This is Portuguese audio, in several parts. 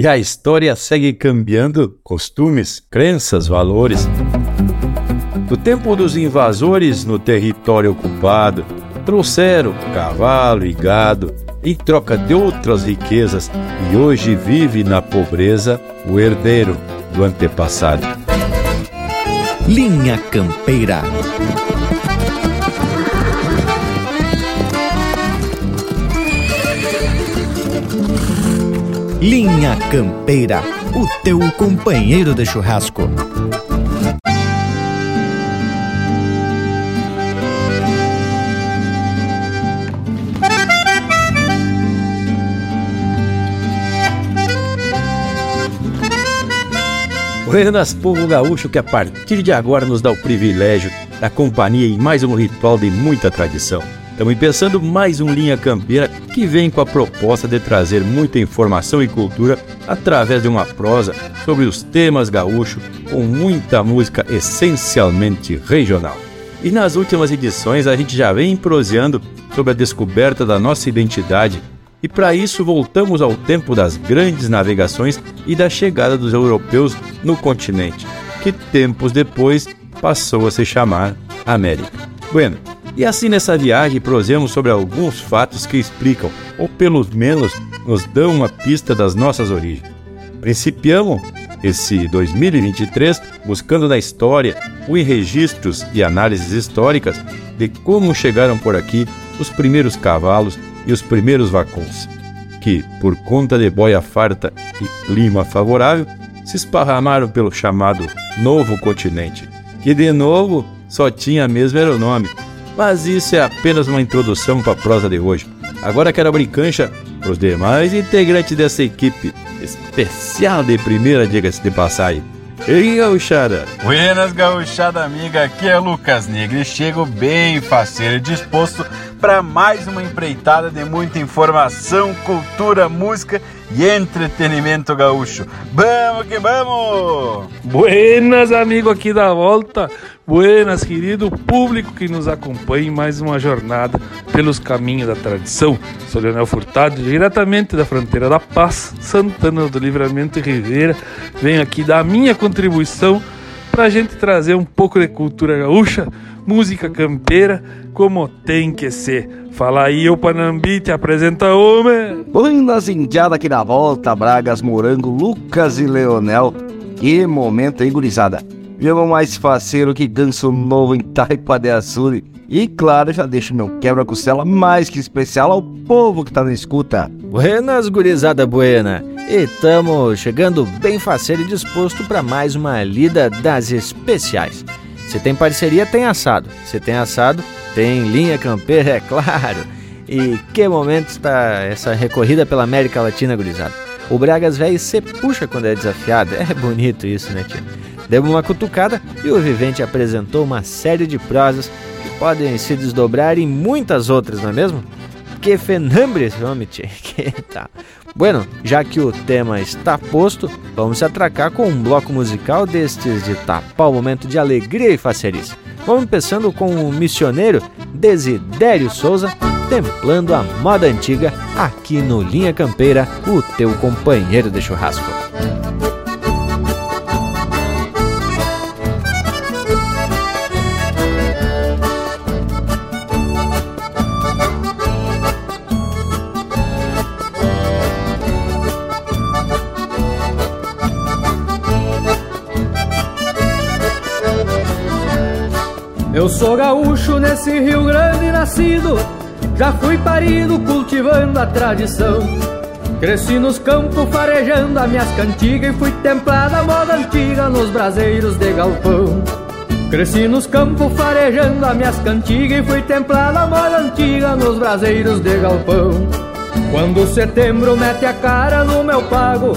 E a história segue cambiando costumes, crenças, valores. Do tempo dos invasores no território ocupado, trouxeram cavalo e gado em troca de outras riquezas e hoje vive na pobreza o herdeiro do antepassado. Linha Campeira. Linha Campeira, o teu companheiro de churrasco. Buenas, povo gaúcho, que a partir de agora nos dá o privilégio da companhia em mais um ritual de muita tradição. Estamos pensando mais um Linha Campeira que vem com a proposta de trazer muita informação e cultura através de uma prosa sobre os temas gaúchos com muita música essencialmente regional. E nas últimas edições a gente já vem proseando sobre a descoberta da nossa identidade e para isso voltamos ao tempo das grandes navegações e da chegada dos europeus no continente, que tempos depois passou a se chamar América. Bueno, e assim nessa viagem prosemos sobre alguns fatos que explicam, ou pelo menos nos dão uma pista das nossas origens. Principiamos esse 2023 buscando na história ou em registros e análises históricas de como chegaram por aqui os primeiros cavalos e os primeiros vacões, que, por conta de boia farta e clima favorável, se esparramaram pelo chamado Novo Continente, que de novo só tinha mesmo era o nome. Mas isso é apenas uma introdução para a prosa de hoje. Agora quero abrir cancha para os demais integrantes dessa equipe especial de primeira, diga-se de passagem. Ei, gauchada! Buenas, gauchada amiga, aqui é Lucas Negre. Chego bem faceiro e disposto para mais uma empreitada de muita informação, cultura, música e entretenimento gaúcho. Vamos que vamos! Buenas, amigo aqui da volta. Buenas, querido público que nos acompanha em mais uma jornada pelos caminhos da tradição. Sou Leonel Furtado, diretamente da fronteira da Paz, Santana do Livramento e Ribeira. Venho aqui dar a minha contribuição para a gente trazer um pouco de cultura gaúcha, música campeira, como tem que ser. Fala aí, o Panambi, te apresenta homem. Buenas indiada aqui na volta, Bragas, Morango, Lucas e Leonel. Que momento, hein, gurizada? Jogo mais faceiro que ganso novo em Taipa de Açuri. E claro, já deixo meu quebra-costela mais que especial ao povo que tá na escuta. Buenas, gurizada buena. E tamo chegando bem faceiro e disposto para mais uma lida das especiais. Se tem parceria, tem assado. Se tem assado, tem linha campeira, é claro. E que momento está essa recorrida pela América Latina, gurizada. O Bragas velho se puxa quando é desafiado. É bonito isso, né, tio? Deu uma cutucada e o Vivente apresentou uma série de prosas que podem se desdobrar em muitas outras, não é mesmo? Que fenambre esse homem. Que tal? Bueno, já que o tema está posto, vamos se atracar com um bloco musical destes de tapar o momento de alegria e facerice. Vamos começando com o missioneiro Desidério Souza, templando a moda antiga aqui no Linha Campeira, o teu companheiro de churrasco. Eu sou gaúcho nesse Rio Grande nascido, já fui parido cultivando a tradição. Cresci nos campos farejando as minhas cantigas e fui templada moda antiga nos braseiros de galpão. Cresci nos campos farejando as minhas cantigas e fui templada moda antiga nos braseiros de galpão. Quando setembro mete a cara no meu pago,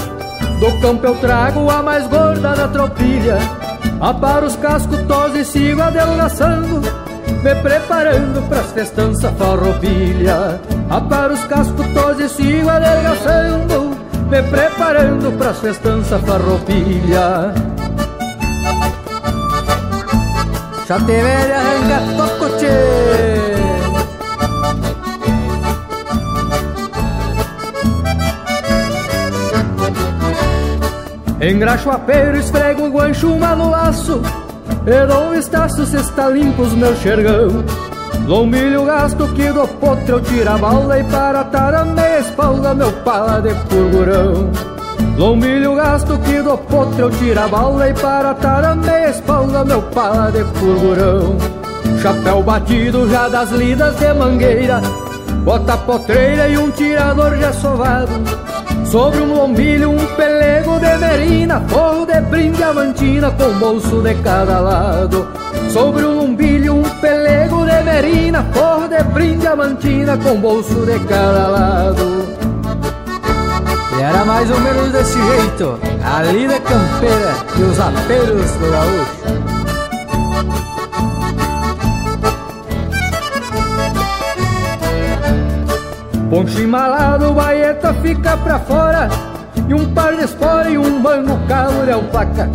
do campo eu trago a mais gorda da tropilha. Aparo os cascos tos e sigo adelgaçando Me preparando pras festanças farroupilha. Aparo os cascos tos e sigo adelgaçando Me preparando pras festanças farroupilha. Chate velha arranca toco tchê Engraxo a pera, esfrego o guancho, uma no laço E dou um estaço se está limpo os meus xergão. Lombilho gasto que do potro eu tiro a balda E para atar a meia espalda meu pala de purgurão Lombilho gasto que do potro eu tiro a balda E para atar a meia espalda meu pala de purgurão Chapéu batido já das lidas de mangueira. Bota potreira e um tirador já sovado Sobre um lombilho, um pelego de merina Forro de brinde amantina com bolso de cada lado. Sobre um lombilho, um pelego de merina Forro de brinde amantina com bolso de cada lado. E era mais ou menos desse jeito A lida campeira e os aperos do gaúcho Poncho embalado, baeta fica pra fora. E um par de espora e um mango calo de alpaca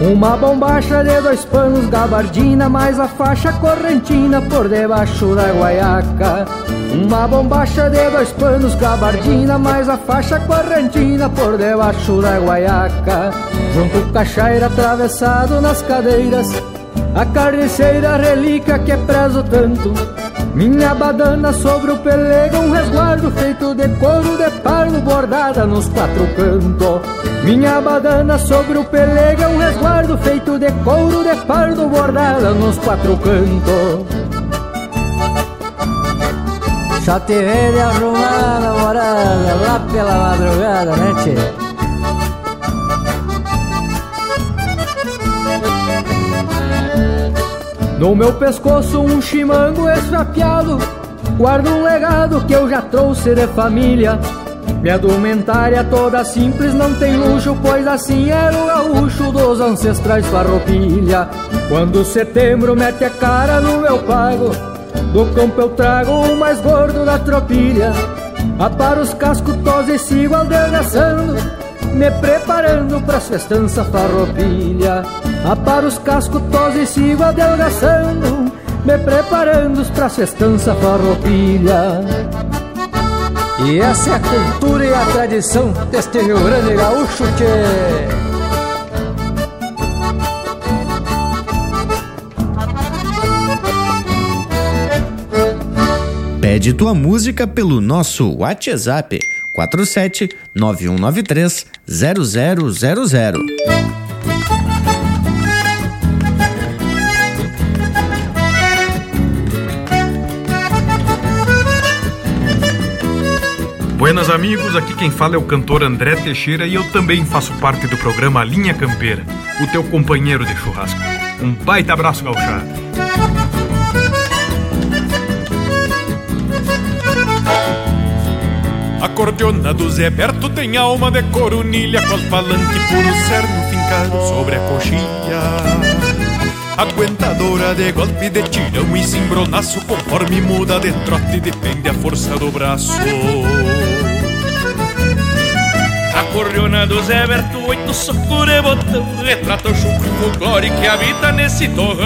Uma bombacha de dois panos, gabardina Mais a faixa correntina por debaixo da guaiaca. Uma bombacha de dois panos, gabardina Mais a faixa correntina por debaixo da guaiaca. Junto cachaira atravessado nas cadeiras A carniceira relíquia que prezo tanto minha badana sobre o pelego, um resguardo feito de couro de pardo bordada nos quatro cantos. Minha badana sobre o pelego, um resguardo feito de couro de pardo bordada nos quatro cantos. Já te vê de arrumar namorada lá pela madrugada, né, tchê? No meu pescoço um chimango esfapiado Guardo um legado que eu já trouxe de família. Minha indumentária toda simples não tem luxo Pois assim era o gaúcho dos ancestrais farroupilha. Quando setembro mete a cara no meu pago Do campo eu trago o mais gordo da tropilha. Aparo os cascos tos e sigo adelgaçando Me preparando pras festanças farroupilha. Aparo os cascos tos e sigo adelgaçando Me preparando pra festança farroupilha. E essa é a cultura e a tradição deste Rio Grande gaúcho tchê. Pede tua música pelo nosso WhatsApp 47 9193 0000. Buenas amigos, aqui quem fala é o cantor André Teixeira e eu também faço parte do programa Linha Campeira, o teu companheiro de churrasco. Um baita abraço, gauchado. A cordiona do Zé Berto tem alma de coronilha Com falante puro cerno fincado sobre a coxilha. Aguentadora de golpe de tirão e cimbronaço Conforme muda de trote depende a força do braço. A cordiona do Zé Berto, oito socos de botão Retrata o chucro folclore que habita nesse torrão.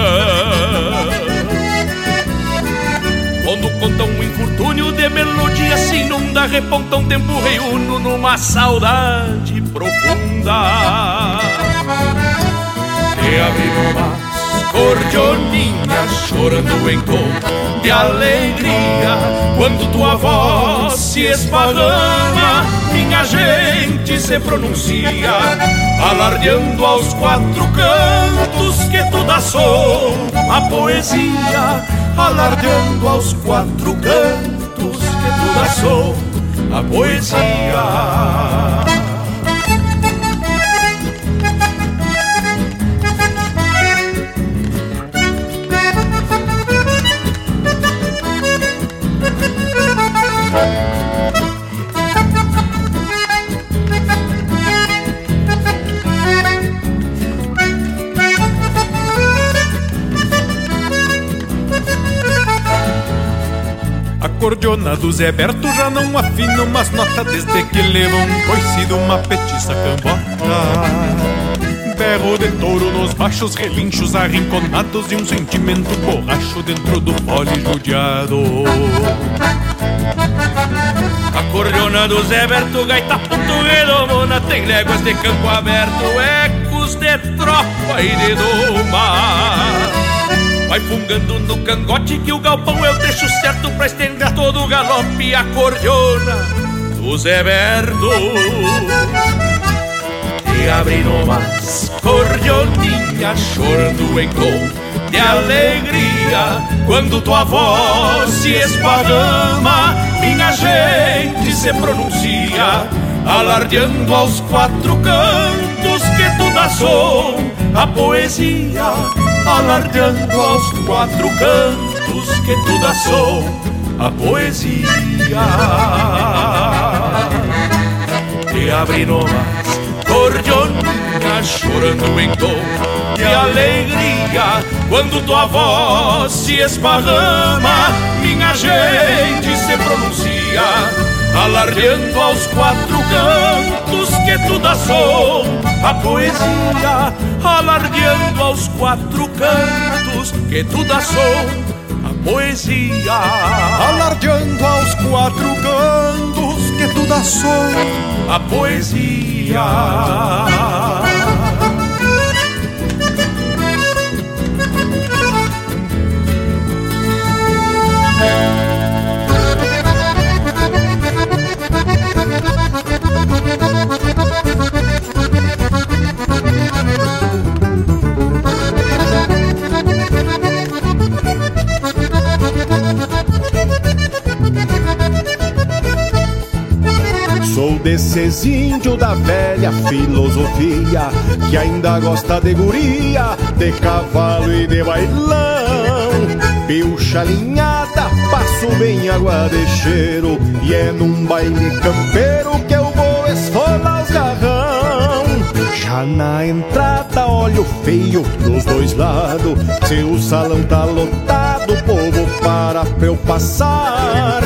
Quando conta um infortúnio de melodia se inunda Reponta um tempo reúno numa saudade profunda. E abri umas cordioninhas chorando em tom de alegria Quando tua voz se esparrama Minha gente se pronuncia Alardeando aos quatro cantos que tu dá som A poesia alardeando aos quatro cantos que toda sou a poesia. Cordiona do Zé Berto já não afina umas notas desde que levam um coice de uma petiça cambota. berro de touro nos baixos relinchos arrinconados e um sentimento borracho dentro do pole judiado. A cordiona do Zé Berto, gaita ponto redomona, tem léguas de campo aberto, ecos de tropa e de doma. Vai fungando no cangote que o galpão eu deixo certo pra estender todo o galope a cordiona do Zé Berto. E abre nomas, cordioninha chorando em tom de alegria quando tua voz se esparrama, minha gente se pronuncia, alardeando aos quatro cantos que tu dá som a poesia, alardeando aos quatro cantos que tu dá som a poesia. E abre nomas, cordioninha chorando em tom de alegria quando tua voz se esparrama, minha gente se pronuncia, alardeando aos quatro cantos que tu dá som a poesia, alardeando aos quatro cantos que tu dá som a poesia, alardeando aos quatro cantos que tu dá som a poesia. Desses índios da velha filosofia Que ainda gosta de guria, de cavalo e de bailão. Pilcha alinhada, passo bem água de cheiro E é num baile campeiro que eu vou esfolar os garrão. Já na entrada, olho feio dos dois lados Se o salão tá lotado, o povo para eu passar.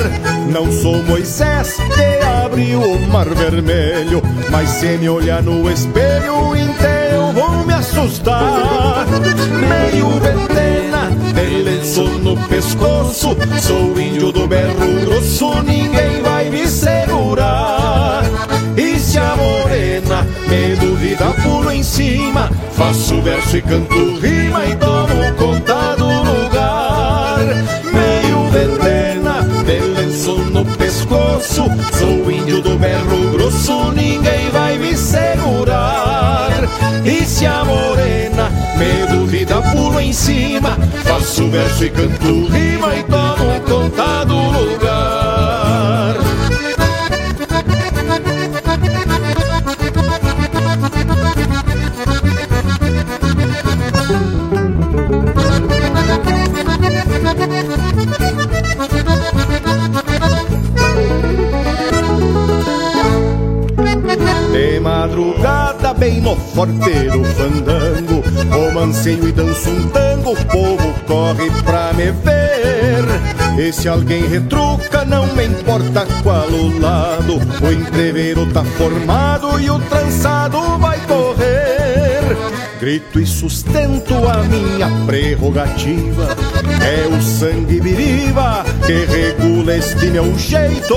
Não sou Moisés que abriu o mar vermelho Mas se me olhar no espelho inteiro vou me assustar. Meio ventena, de lenço no pescoço Sou índio do berro grosso, ninguém vai me segurar. E se a morena me duvida, pulo em cima Faço verso e canto rima e tomo conta pescoço Sou índio do berro grosso, ninguém vai me segurar. E se a morena me duvida, pulo em cima Faço verso e canto rima e tomo conta do lugar bem no forteiro fandango. Romanceio e danço um tango, o povo corre pra me ver. E se alguém retruca, não me importa qual o lado. O entreveiro tá formado e o trançado vai correr. Grito e sustento a minha prerrogativa. É o sangue viriva que regula este meu jeito.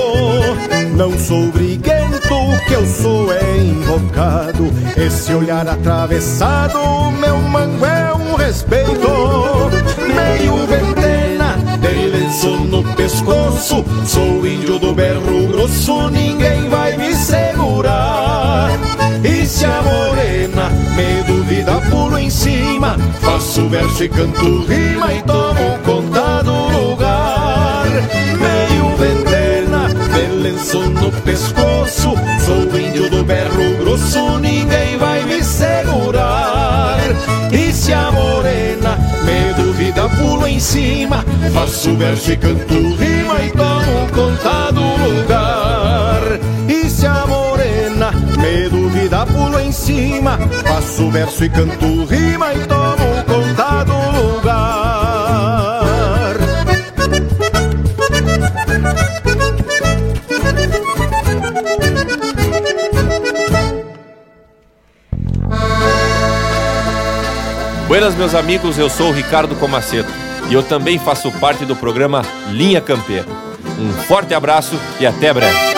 Não sou briguento, o que eu sou é invocado. Esse olhar atravessado, meu mango é um respeito. Meio ventena, de lenço no pescoço. Sou índio do berro grosso, ninguém vai me segurar. E se a morena me duvida, pulo em cima. Faço verso e canto rima e tomo conta do lugar. Meio lenço no pescoço. Sou índio do berro grosso, ninguém vai me segurar. E se a morena me duvida, pulo em cima Faço verso e canto rima e tomo conta do lugar. E se a morena me duvida, pulo em cima Faço verso e canto rima e tomo conta do lugar Buenas, meus amigos, eu sou o Ricardo Comaceto e eu também faço parte do programa Linha Campeira. Um forte abraço e até breve.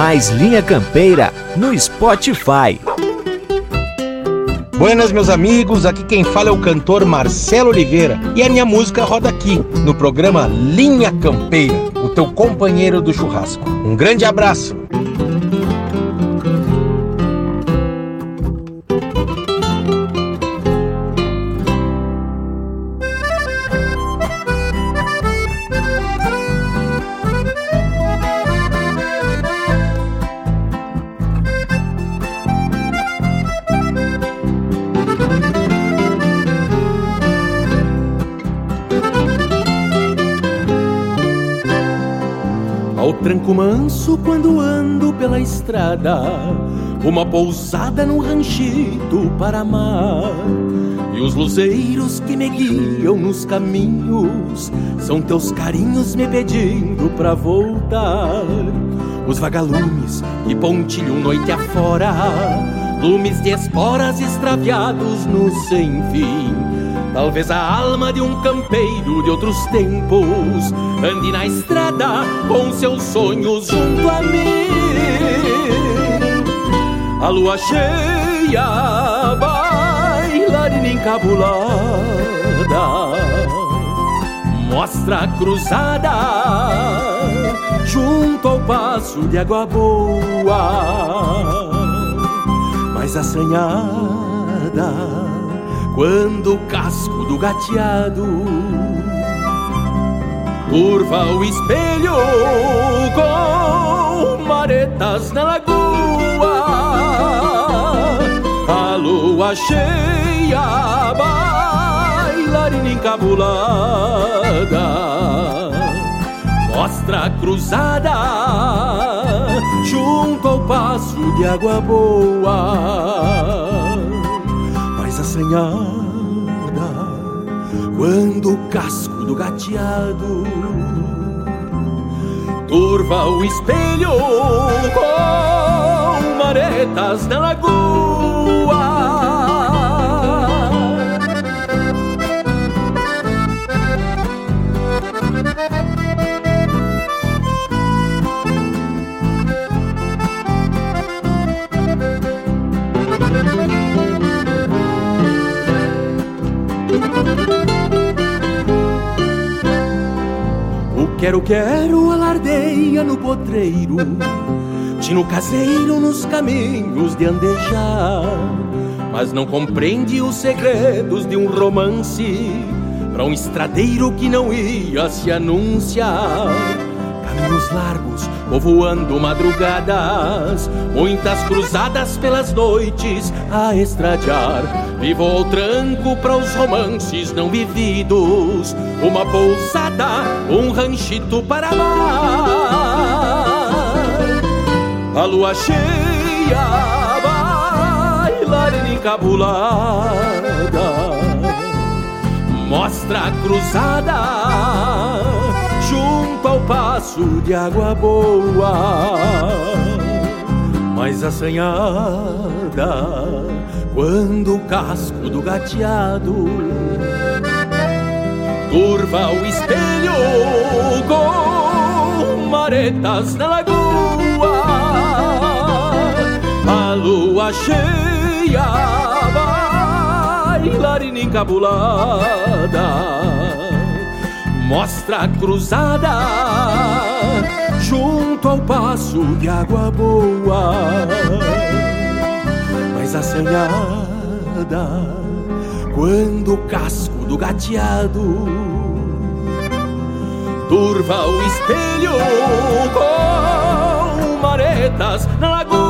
Mais Linha Campeira no Spotify. Buenas, meus amigos. Aqui quem fala é o cantor Marcelo Oliveira e a minha música roda aqui no programa Linha Campeira, o teu companheiro do churrasco. Um grande abraço. Estrada, uma pousada no ranchito para amar. E os luzeiros que me guiam nos caminhos são teus carinhos me pedindo pra voltar. Os vagalumes que pontilham noite afora, lumes de esporas extraviados no sem fim Talvez a alma de um campeiro de outros tempos ande na estrada com seus sonhos junto a mim. A lua cheia, bailarina encabulada, mostra cruzada junto ao passo de água boa, mais assanhada quando o casco do gateado curva o espelho com maretas na lagoa. A lua cheia, bailarina encabulada, mostra cruzada junto ao passo de água boa, mais assanhada quando o casco do gateado turva o espelho com maretas na lagoa. Quero, quero, alardeia no potreiro, tino caseiro nos caminhos de andejar. Mas não compreende os segredos de um romance para um estradeiro que não ia se anunciar. Caminhos largos, povoando madrugadas, muitas cruzadas pelas noites a estradear. Vivo ao tranco para os romances não vividos, uma pousada, um ranchito para amar. A lua cheia, bailarina encabulada, mostra a cruzada junto ao passo de água boa, mais assanhada quando o casco do gateado curva o espelho com maretas na lagoa. A lua cheia, bailarina encabulada, mostra cruzada junto ao passo de água boa mais assanhada quando o casco do gateado turva o espelho com maretas na lagoa.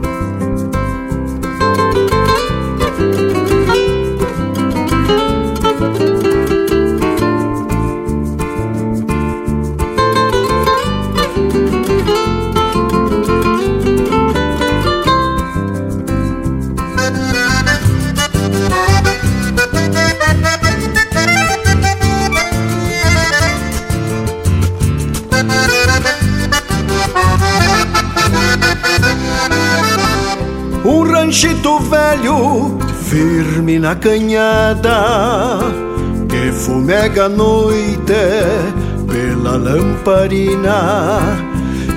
Na canhada, que fumega a noite pela lamparina,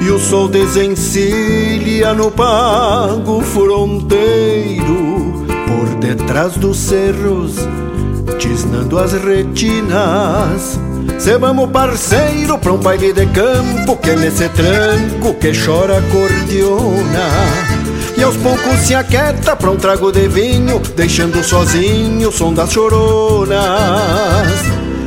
e o sol desencilha no pago fronteiro, por detrás dos cerros, tisnando as retinas. Se vamos parceiro pra um baile de campo, que nesse tranco que chora acordeona e aos poucos se aquieta pra um trago de vinho, deixando sozinho o som das choronas.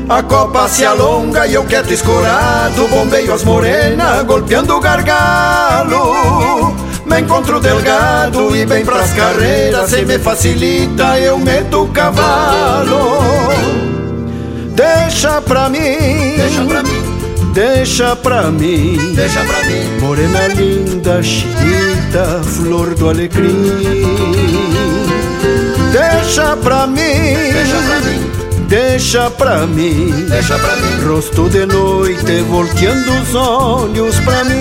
A copa se alonga e eu quieto escorado, bombeio as morenas, golpeando o gargalo. Me encontro delgado e bem pras carreiras, se me facilita eu meto o cavalo. Deixa pra mim, deixa pra mim deixa pra mim, deixa pra mim, morena linda, chinita, flor do alecrim. Deixa pra mim, deixa pra mim, deixa pra mim, deixa pra mim, rosto de noite volteando os olhos pra mim.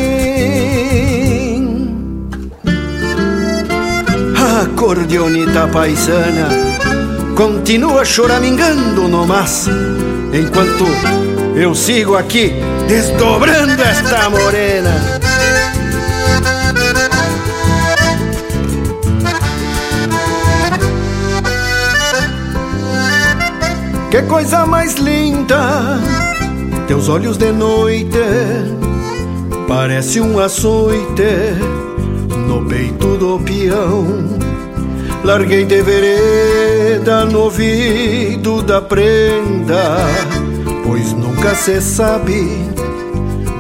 Acordeonita paisana, continua choramingando no mas, enquanto eu sigo aqui desdobrando esta morena. Que coisa mais linda, teus olhos de noite, parece um açoite no peito do peão. Larguei de vereda no ouvido da prenda, nunca se sabe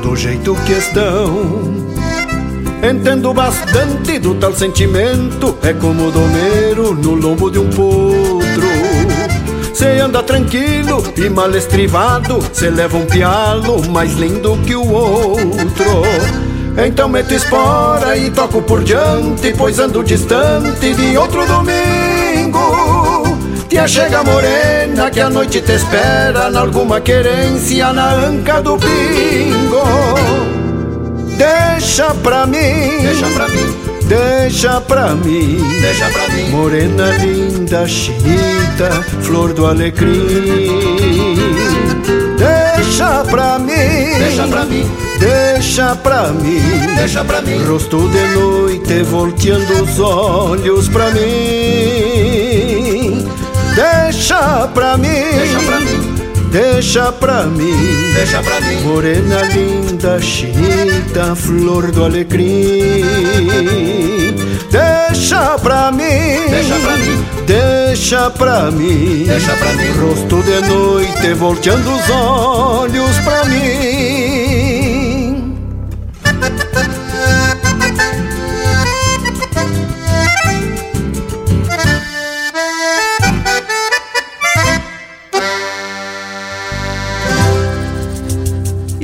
do jeito que estão. Entendo bastante do tal sentimento, é como domeiro no lombo de um potro. Cê anda tranquilo e mal estrivado, cê leva um pialo mais lindo que o outro. Então meto espora e toco por diante, pois ando distante de outro domingo. Tia chega morena que a noite te espera, na alguma querência na anca do pingo. Deixa pra mim, deixa pra mim, deixa pra mim, deixa pra mim, morena linda, chinita, flor do alecrim. Deixa pra mim, deixa pra mim, deixa pra mim, deixa pra mim, rosto de noite volteando os olhos pra mim. Deixa pra mim, deixa pra mim. Deixa pra mim, deixa pra mim, morena linda, chinita, flor do alecrim. Deixa pra mim, deixa pra mim, deixa pra mim, deixa pra mim, rosto de noite volteando os olhos pra mim.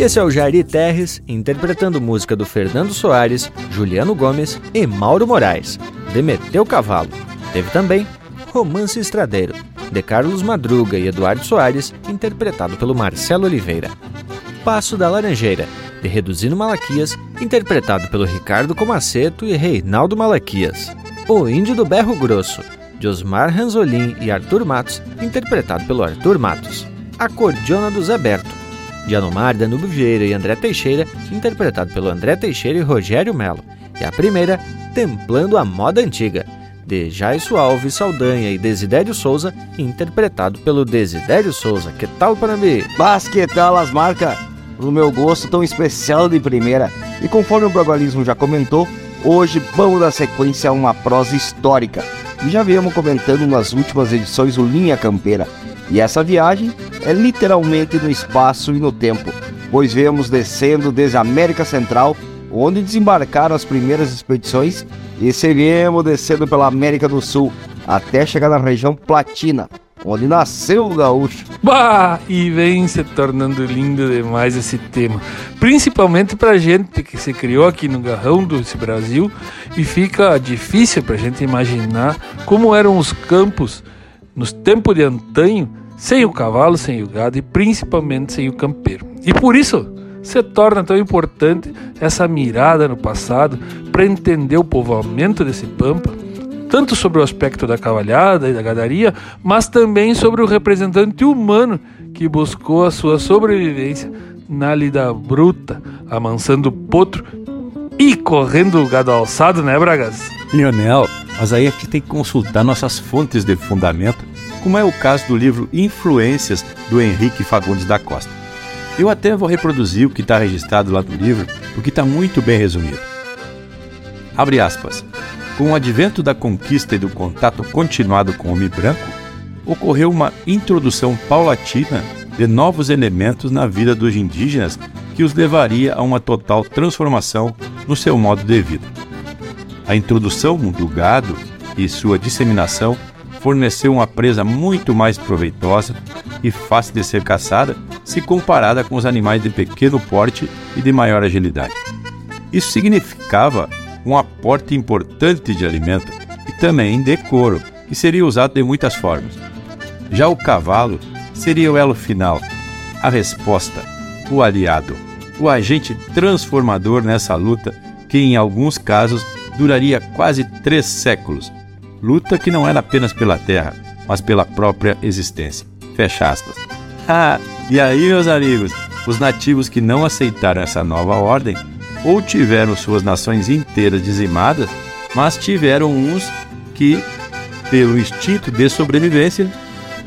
Esse é o Jari Terres interpretando música do Fernando Soares, Juliano Gomes e Mauro Moraes, Demeteu Cavalo. Teve também Romance Estradeiro, de Carlos Madruga e Eduardo Soares, interpretado pelo Marcelo Oliveira. Passo da Laranjeira, de Reduzindo Malaquias, interpretado pelo Ricardo Comaceto e Reinaldo Malaquias. O Índio do Berro Grosso, de Osmar Ranzolin e Arthur Matos, interpretado pelo Arthur Matos. A Cordiona do Zé Berto, de Anomar, Danube Vieira e André Teixeira, interpretado pelo André Teixeira e Rogério Melo. E a primeira, Templando a Moda Antiga, de Jaisso Alves Saldanha e Desidério Souza, interpretado pelo Desidério Souza. Que tal, Panambi? Mas que tal as marcas? Meu gosto tão especial de primeira. E conforme o Bragualismo já comentou, hoje vamos dar sequência a uma prosa histórica. E já viemos comentando nas últimas edições o Linha Campeira. E essa viagem é literalmente no espaço e no tempo, pois vemos descendo desde a América Central, onde desembarcaram as primeiras expedições, e seguimos descendo pela América do Sul, até chegar na região Platina, onde nasceu o gaúcho. Bah! E vem se tornando lindo demais esse tema. Principalmente pra gente que se criou aqui no garrão desse Brasil e fica difícil pra gente imaginar como eram os campos nos tempos de antanho sem o cavalo, sem o gado e principalmente sem o campeiro. E por isso se torna tão importante essa mirada no passado para entender o povoamento desse pampa, tanto sobre o aspecto da cavalhada e da gadaria, mas também sobre o representante humano que buscou a sua sobrevivência na lida bruta, amansando o potro e correndo o gado alçado, né, Bragas? Lionel, mas aí a gente tem que consultar nossas fontes de fundamento como é o caso do livro Influências do Henrique Fagundes da Costa. Eu até vou reproduzir o que está registrado lá no livro, porque está muito bem resumido. Abre aspas. Com o advento da conquista e do contato continuado com o homem branco, ocorreu uma introdução paulatina de novos elementos na vida dos indígenas que os levaria a uma total transformação no seu modo de vida. A introdução do gado e sua disseminação forneceu uma presa muito mais proveitosa, e fácil de ser caçada se comparada com os animais de pequeno porte e de maior agilidade. Isso significava um aporte importante de alimento e também de couro, que seria usado de muitas formas. Já o cavalo seria o elo final, a resposta, o aliado, o agente transformador nessa luta que, em alguns casos, duraria quase três séculos. Luta que não era apenas pela terra, mas pela própria existência. Fecha aspas. Ah, e aí, meus amigos, os nativos que não aceitaram essa nova ordem ou tiveram suas nações inteiras dizimadas, mas tiveram uns que, pelo instinto de sobrevivência,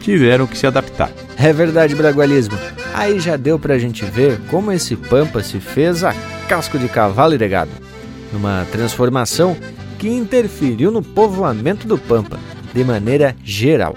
tiveram que se adaptar. É verdade, Bragualismo. Aí já deu pra gente ver como esse Pampa se fez a casco de cavalo e gado, numa transformação que interferiu no povoamento do Pampa de maneira geral.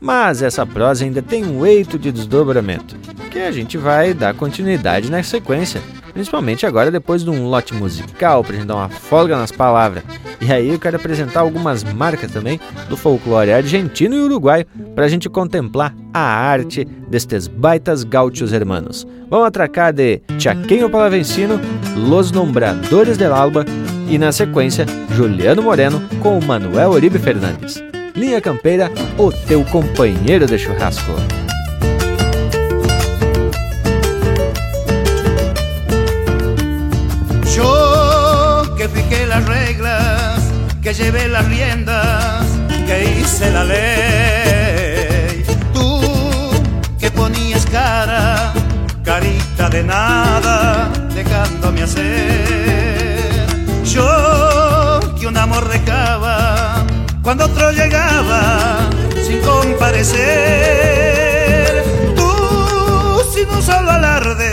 Mas essa prosa ainda tem um eito de desdobramento, que a gente vai dar continuidade na sequência, principalmente agora depois de um lote musical, para a gente dar uma folga nas palavras. E aí eu quero apresentar algumas marcas também do folclore argentino e uruguaio para a gente contemplar a arte destes baitas gaúchos hermanos. Vamos atracar de Chaqueño Palavencino, Los Nombradores del Alba e na sequência Juliano Moreno com Manuel Oribe Fernandes. Linha Campeira, o teu companheiro de churrasco. Yo que fiqué las reglas, que llevé las riendas, que hice la ley. Tú que ponías cara, carita de nada, dejándome hacer. Yo que un amor recaba cuando otro llegaba sin comparecer. Tú sin un solo alarde,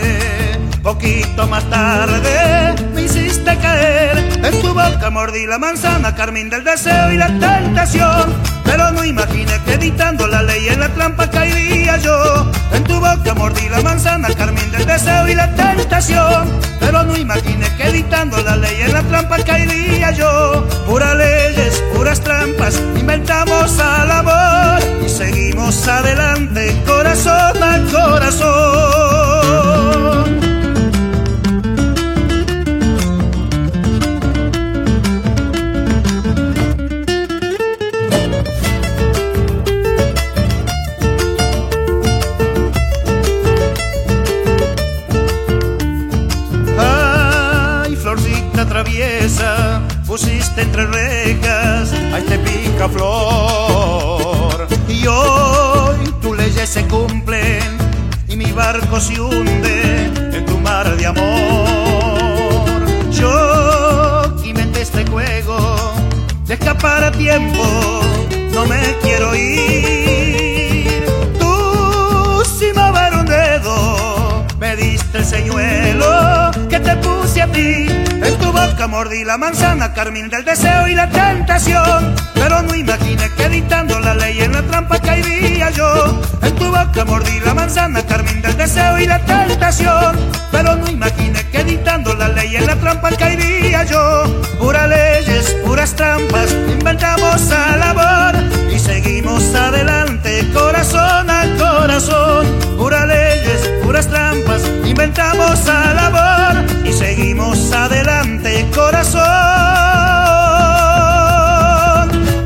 poquito más tarde me hiciste caer. En tu boca mordí la manzana, carmín del deseo y la tentación. Pero no imaginé que editando la ley en la trampa caería yo. En tu boca mordí la manzana, carmín del deseo y la tentación. Pero no imaginé que editando la ley en la trampa caería yo. Puras leyes, puras trampas, inventamos al amor y seguimos adelante, corazón a corazón. Pusiste entre rejas a este pica flor. Y hoy tus leyes se cumplen y mi barco se hunde en tu mar de amor. Yo inventé este juego de escapar a tiempo, no me quiero ir. Tú sin mover un dedo me diste el señuelo que te puse a ti. Boca mordí la manzana, carmín del deseo y la tentación. Pero no imaginé que editando la ley en la trampa caería yo. En tu boca mordí la manzana, carmín del deseo y la tentación. Pero no imaginé que editando la ley en la trampa caería yo. Puras leyes, puras trampas, inventamos a labor y seguimos adelante, corazón a corazón. Puras leyes, puras trampas, inventamos a labor corazón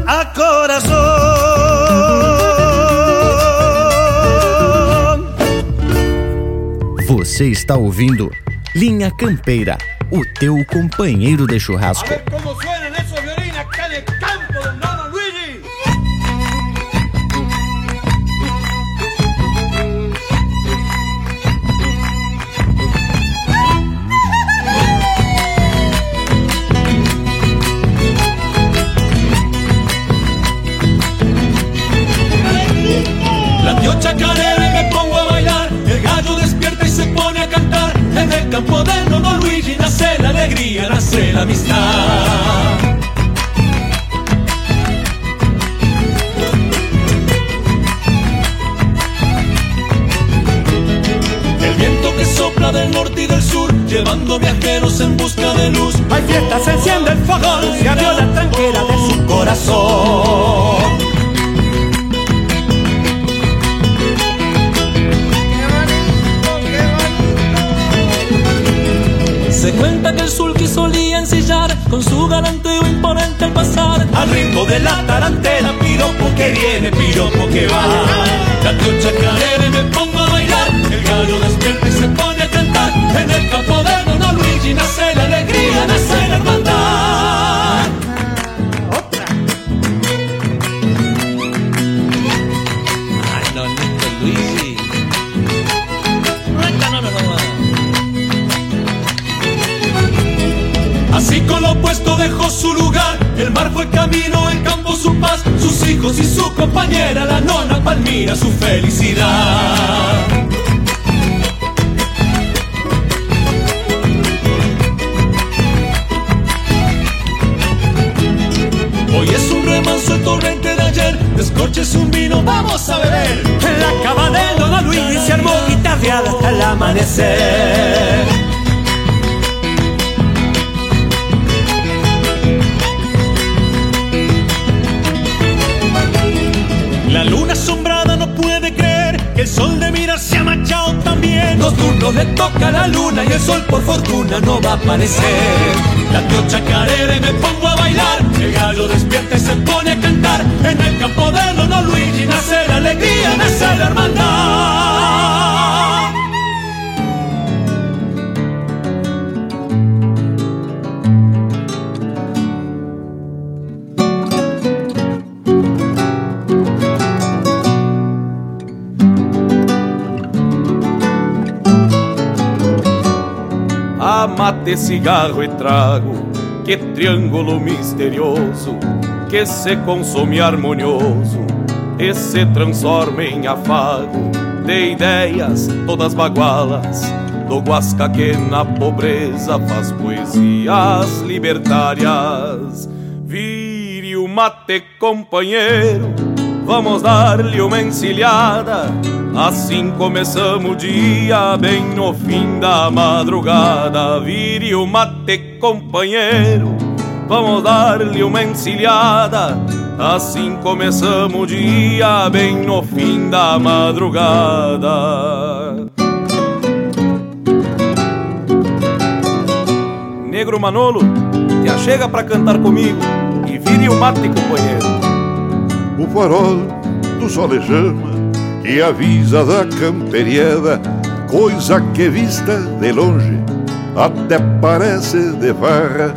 a corazón. Você está ouvindo Linha Campeira, o teu companheiro de churrasco. Triângulo misterioso que se consome harmonioso e se transforma em afago de ideias todas bagualas do Guasca que na pobreza faz poesias libertárias. Vire o mate, companheiro, vamos dar-lhe uma encilhada. Assim começamos o dia, bem no fim da madrugada. Vire o mate, companheiro, vamos dar-lhe uma encilhada. Assim começamos o dia, bem no fim da madrugada. Negro Manolo, te achega pra cantar comigo e vire o mate, companheiro. O farol do solejama que avisa da camperiada, coisa que vista de longe até parece de farra,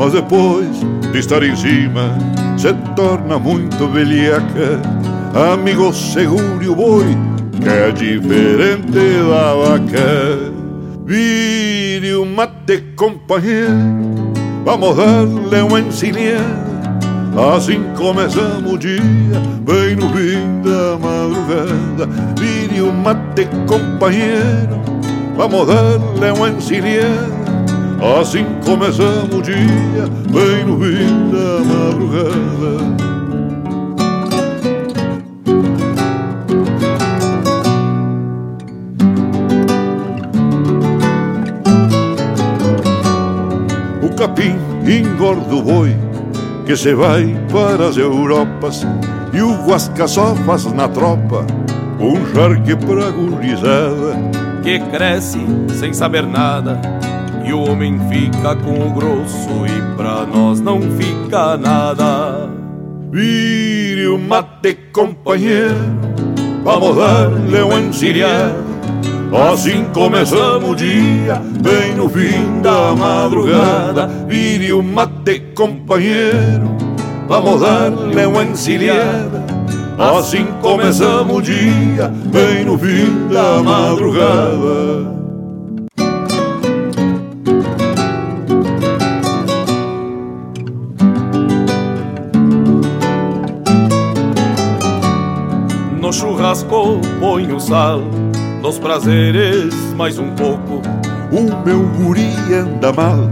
mas depois de estar em cima se torna muito velhaca. Amigo, segure o boi, que é diferente da vaca. Vire o mate, companheiro, vamos dar-lhe uma encilhada. Assim começamos o dia, bem no fim da madrugada. Vire o mate, companheiro, vamos dar-lhe uma encilhada. Assim começamos o dia, bem no fim da madrugada. O capim engorda o boi que se vai para as Europas e o Guasca só faz na tropa um charque pra gurizada que cresce sem saber nada e o homem fica com o grosso e pra nós não fica nada. Vire o mate, companheiro, vamos dar-lhe encilhada. Assim começamos o dia, bem no fim da madrugada. Vire o mate, companheiro, vamos dar-lhe encilhada. Assim começamos o dia, bem no fim da madrugada. Churrasco ponho sal, nos prazeres mais um pouco. O meu guri anda mal,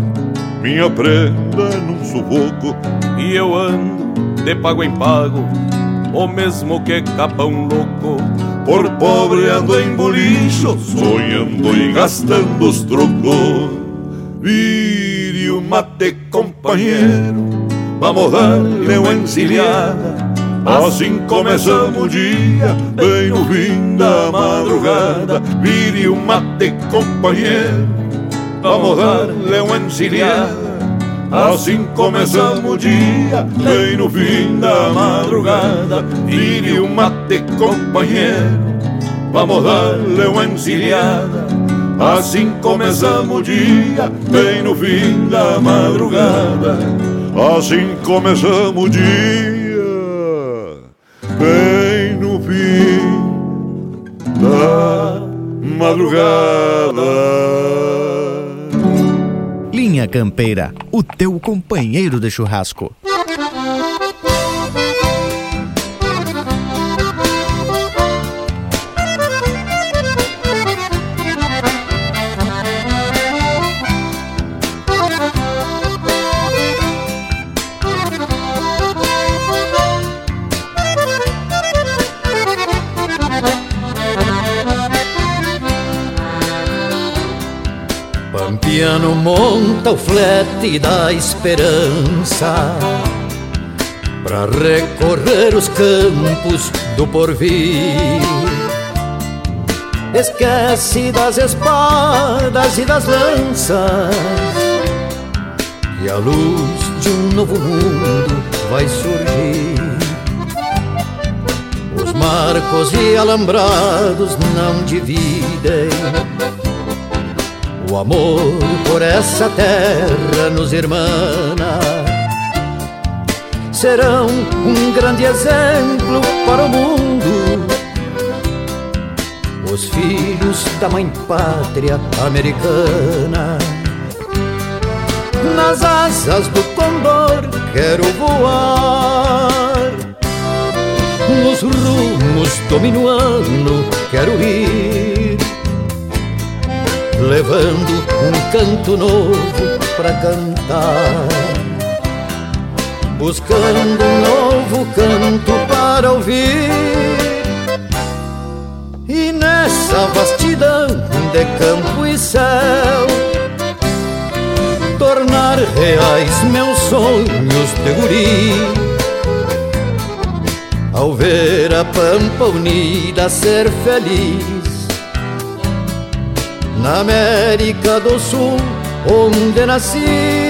minha prenda num sufoco. E eu ando de pago em pago, o mesmo que capão louco. Por pobre ando em bolicho, sonhando e gastando os trocos. Vire o mate, companheiro, vamos dar-lhe uma encilhada. Assim começamos o dia, bem no fim da madrugada. Vire o mate, companheiro, vamos darle uma. Assim começamos o dia, bem no fim da madrugada. Vire um mate, companheiro, vamos darle uma. Assim começamos o dia, bem no fim da madrugada. Assim começamos o dia, bem no fim da madrugada. Linha Campeira, o teu companheiro de churrasco. Monta o flete da esperança Pra recorrer os campos do porvir. Esquece das espadas e das lanças E a luz de um novo mundo vai surgir. Os marcos e alambrados não dividem o amor por essa terra nos irmana. Serão um grande exemplo para o mundo. Os filhos da mãe pátria americana. Nas asas do condor quero voar. Nos rumos do minuano quero ir levando um canto novo pra cantar. Buscando um novo canto para ouvir. E nessa vastidão de campo e céu, tornar reais meus sonhos de guri. Ao ver a pampa unida ser feliz na América do Sul, onde nasci.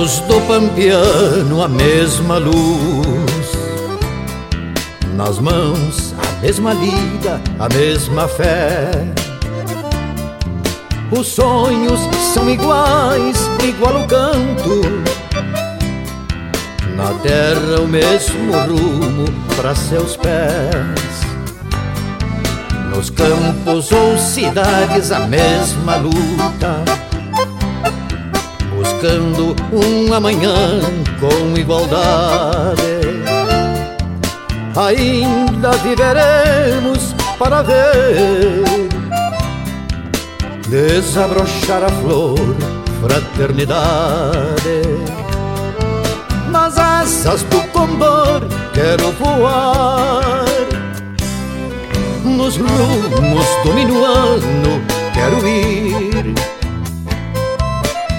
Olhos do pampiano a mesma luz. Nas mãos a mesma lida, a mesma fé. Os sonhos são iguais, igual o canto. Na terra o mesmo rumo para seus pés. Nos campos ou cidades a mesma luta buscando um amanhã com igualdade. Ainda viveremos para ver desabrochar a flor fraternidade. Nas asas do condor quero voar, nos rumos do minuano quero ir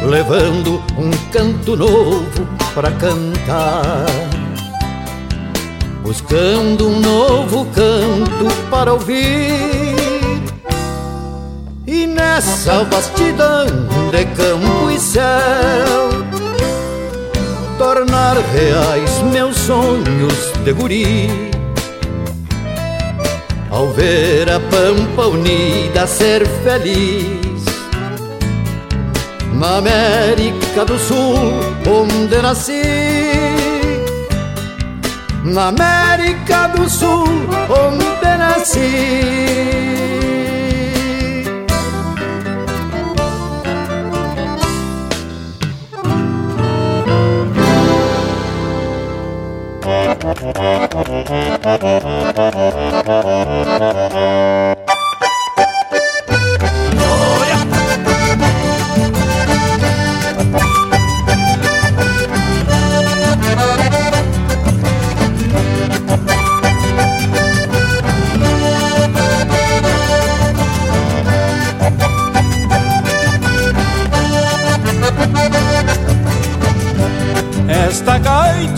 levando um canto novo para cantar. Buscando um novo canto para ouvir. E nessa vastidão de campo e céu, tornar reais meus sonhos de guri. Ao ver a pampa unida ser feliz na América do Sul, onde nasci. Na América do Sul, onde nasci.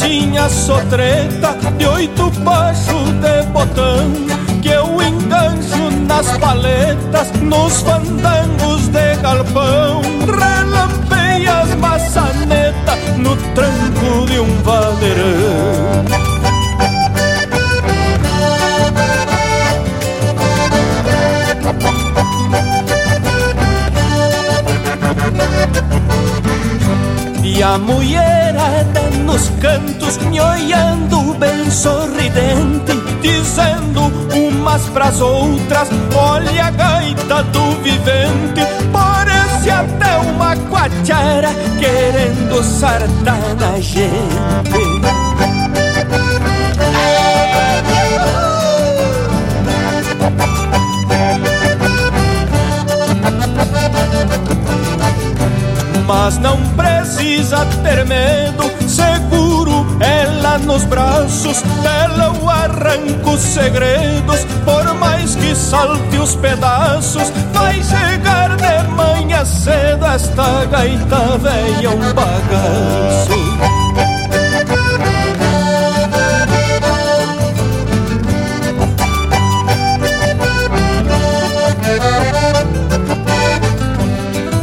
Gaitinha sotreta de oito baixos de botão que eu engancho nas paletas, nos fandangos de galpão. Relampeia as maçanetas no tranco de um vadeirão. E a mulherada nos cantos me olhando bem sorridente Dizendo umas pras outras, olha a gaita do vivente Parece até uma quachara querendo sartar na gente Mas não precisa ter medo, seguro ela nos braços dela eu arranco segredos, por mais que salte os pedaços, vai chegar de manhã cedo esta gaita velha um bagaço.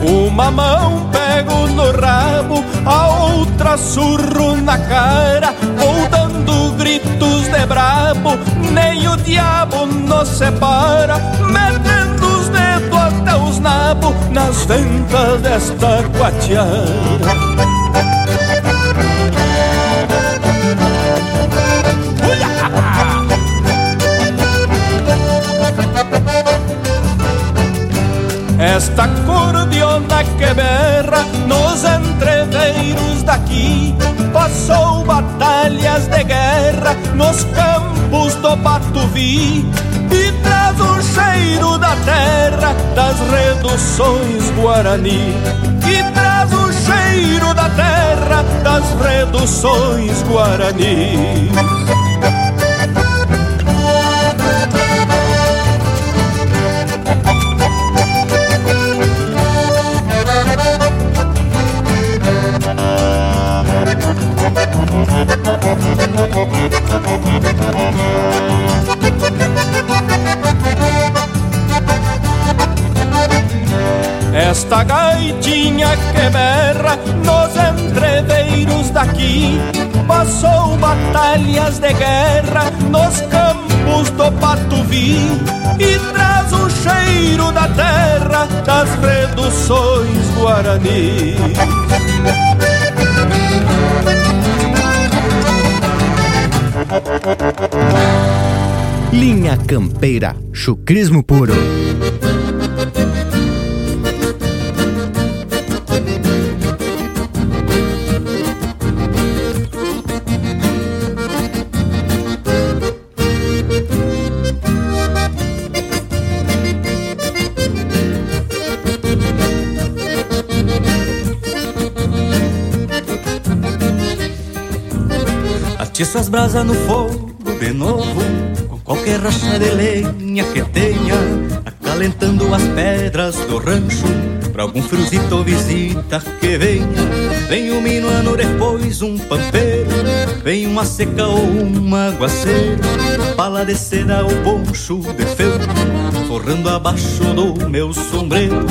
Uma mão no rabo, a outra surro na cara, vou dando gritos de brabo, nem o diabo nos separa, metendo os dedos até os nabos nas ventas desta quatiara. Esta cordiona que berra nos entreveiros daqui Passou batalhas de guerra nos campos do Batuvi E traz o cheiro da terra das reduções Guarani E traz o cheiro da terra das reduções Guarani Esta gaitinha que berra nos entreveiros daqui Passou batalhas de guerra nos campos do Patuvi E traz o cheiro da terra das reduções Guarani Linha Campeira, chucrismo puro. As brasas no fogo de novo Com qualquer racha de lenha que tenha Acalentando as pedras do rancho Pra algum fruzito ou visita que venha. Vem um minuano depois um pampeiro Vem uma seca ou um aguaceiro Pala de seda ou poncho de feltro Forrando abaixo do meu sombreiro.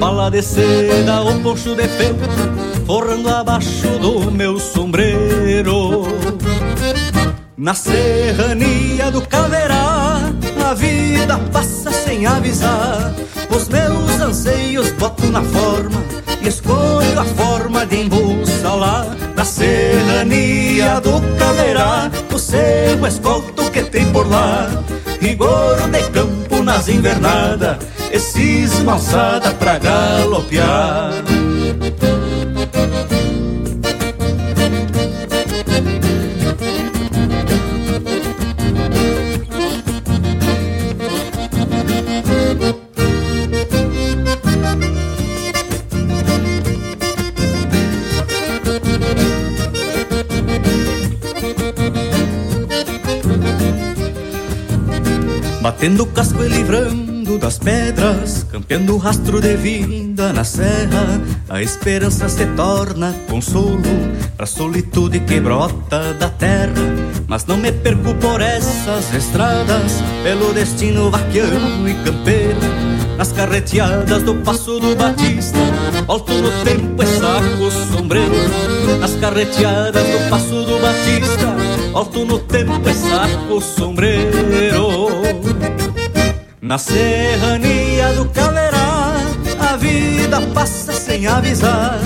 Pala de seda ou poncho de feltro Forrando abaixo do meu sombreiro na serrania do Caverá, a vida passa sem avisar. Os meus anseios boto na forma e escolho a forma de embussalar. Na serrania do Caverá, o seu escolto que tem por lá. Rigor de campo nas invernadas, e cisma alçada pra galopear. Batendo o casco e livrando das pedras, campeando rastro de vida na serra, a esperança se torna consolo pra solitude que brota da terra. Mas não me perco por essas estradas, pelo destino vaquiano e campeiro, nas carreteadas do Passo do Batista, volto no tempo e saco sombreiro, nas carreteadas do Passo do Batista, volto no tempo e saco sombreiro. Na serrania do Caverá, a vida passa sem avisar.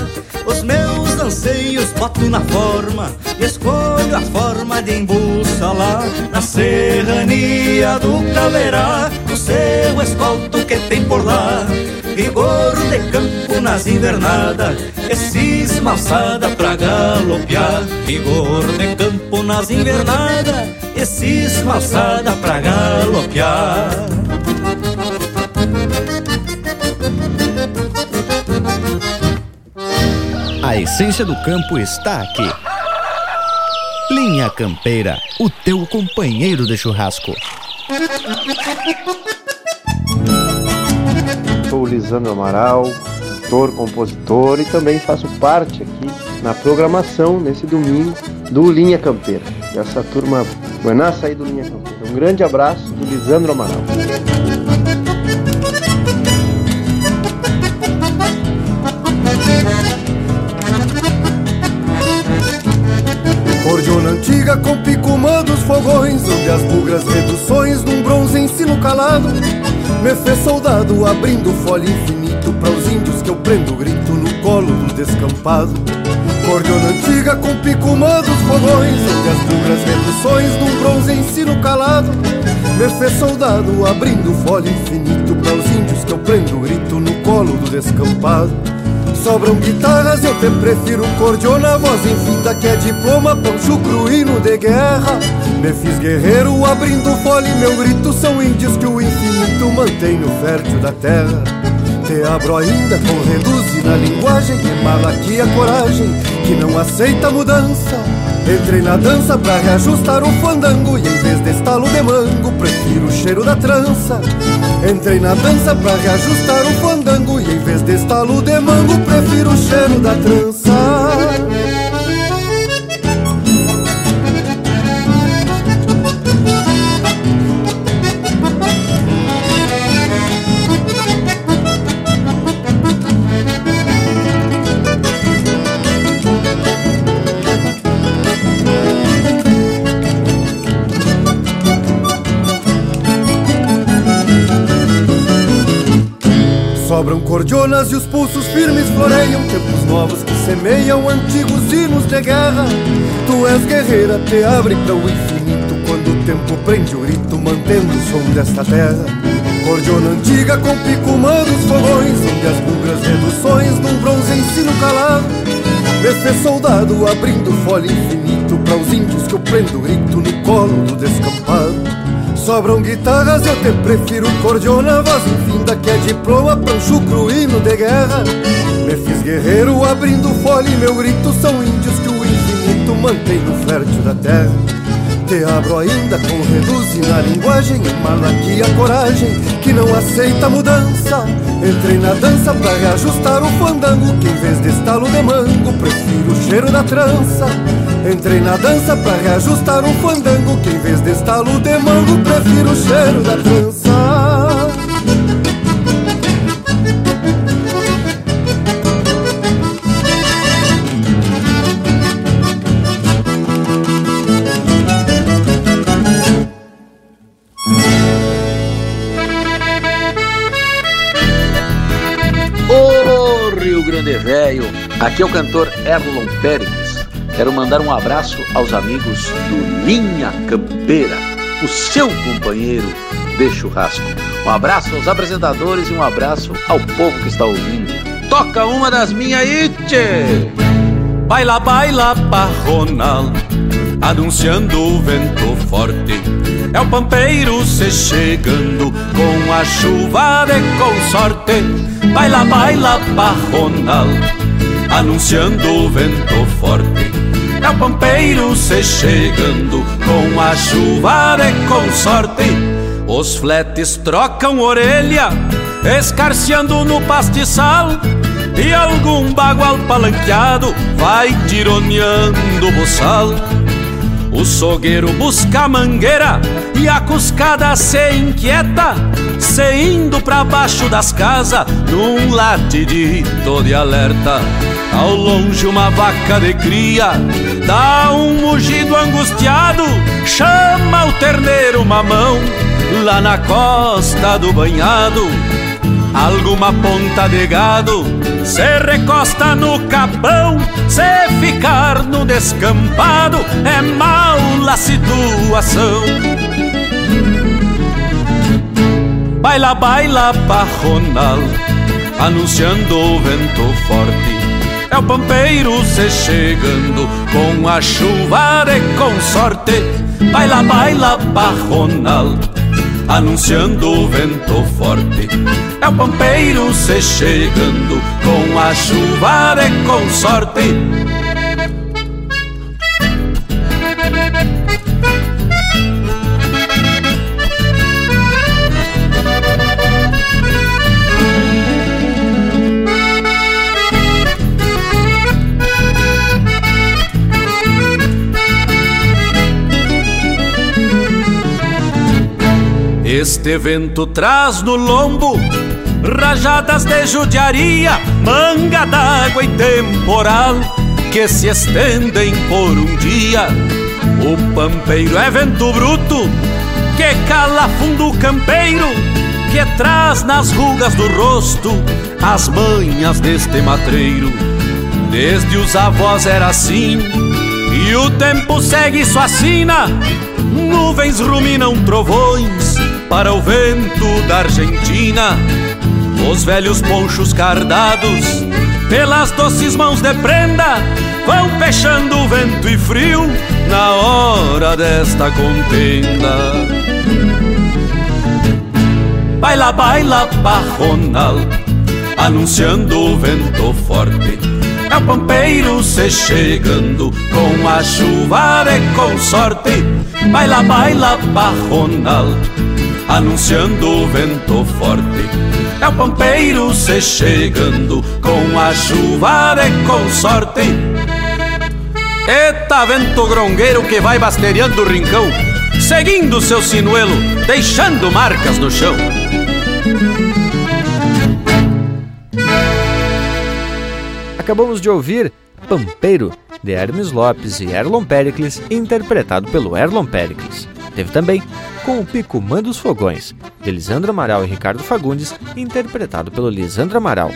Os meus anseios boto na forma e escolho a forma de embussalar. Na serrania do Caverá, o seu escolto que tem por lá. Rigor de campo nas invernadas, e cisma alçada pra galopear. Rigor de campo nas invernadas, e cisma alçada pra galopear. A essência do campo está aqui. Linha Campeira, o teu companheiro de churrasco. Sou Lisandro Amaral, ator, compositor e também faço parte aqui na programação nesse domingo do Linha Campeira. Essa turma buenaça aí do Linha Campeira. Um grande abraço do Lisandro Amaral. Cordiona antiga com picumã dos fogões Onde as bugras reduções num bronze ensino calado. Me fez soldado abrindo folha infinito Para os índios que eu prendo grito no colo do descampado. Cordiona antiga com picumã dos fogões Onde as bugras reduções num bronze ensino calado. Me fez soldado abrindo folha infinito Para os índios que eu prendo grito no colo do descampado Sobram guitarras, eu te prefiro cordiona Voz infinda que é diploma, pancho cruíno de guerra. Me fiz guerreiro abrindo fole Meu grito são índios que o infinito mantém no fértil da terra. Te abro ainda com reduzir na linguagem De malaquia coragem que não aceita mudança. Entrei na dança pra reajustar o fandango E em vez de estalo de mango Prefiro o cheiro da trança. Entrei na dança pra reajustar o fandango Estalo de mango Prefiro o cheiro da trança Cordionas e os pulsos firmes floreiam Tempos novos que semeiam antigos hinos de guerra. Tu és guerreira, te abre para o infinito Quando o tempo prende o grito, mantendo o som desta terra. Cordiona antiga com picumã dos fogões Onde as bugras reduções num bronze ensino calado. Fez soldado abrindo folha infinito Para os índios que eu prendo grito no colo do descampado Sobram guitarras, eu te prefiro cordiona Voz. Infinda que é diploma, pancho cruíno de guerra. Me fiz guerreiro abrindo folha e meu grito São índios que o infinito mantém no fértil da terra Te abro ainda com reduzir na linguagem Malaquia coragem que não aceita mudança. Entrei na dança pra reajustar o fandango Que em vez de estalo de mango Prefiro o cheiro da trança. Entrei na dança pra reajustar um fandango Que em vez de estalo de mango Prefiro o cheiro da trança aqui é o cantor Erlon Pérez. Quero mandar um abraço aos amigos do Linha Campeira, o seu companheiro de churrasco. Um abraço aos apresentadores e um abraço ao povo que está ouvindo. Toca uma das minhas aí, tchê! Baila, baila, parronal, anunciando o vento forte. É o pampeiro se chegando com a chuva de consorte. Baila, baila, parronal, anunciando o vento forte. É o pampeiro se chegando com a chuva de consorte. Os fletes trocam orelha, escarceando no pastiçal, e algum bagual palanqueado vai tironeando o boçal. O sogueiro busca a mangueira e a cuscada se inquieta, se indo pra baixo das casas num latidito de alerta. Ao longe uma vaca de cria dá um mugido angustiado, chama o terneiro mamão lá na costa do banhado. Alguma ponta de gado se recosta no capão, se ficar no descampado é mal a situação. Baila, baila, pajonal, anunciando o vento forte. É o pampeiro se chegando com a chuva de consorte. Baila, baila, pajonal anunciando o vento forte. É o pampeiro se chegando com a chuva de consorte. Este vento traz no lombo rajadas de judiaria, manga d'água e temporal que se estendem por um dia. O pampeiro é vento bruto que cala fundo o campeiro, que traz nas rugas do rosto as manhas deste matreiro. Desde os avós era assim, e o tempo segue sua sina. Nuvens ruminam trovões para o vento da Argentina. Os velhos ponchos cardados pelas doces mãos de prenda vão fechando o vento e frio na hora desta contenda. Baila, baila, pajonal, anunciando o vento forte. É o pampeiro se chegando com a chuva de consorte. Baila, baila, pajonal, anunciando o vento forte. É o pampeiro se chegando com a chuva de consorte. Eita vento grongueiro que vai basteriando o rincão, seguindo seu sinuelo, deixando marcas no chão. Acabamos de ouvir Pampeiro, de Hermes Lopes e Erlon Pericles, interpretado pelo Erlon Pericles. Teve também Com o Pico Manda os Fogões, de Lisandro Amaral e Ricardo Fagundes, interpretado pelo Lisandro Amaral.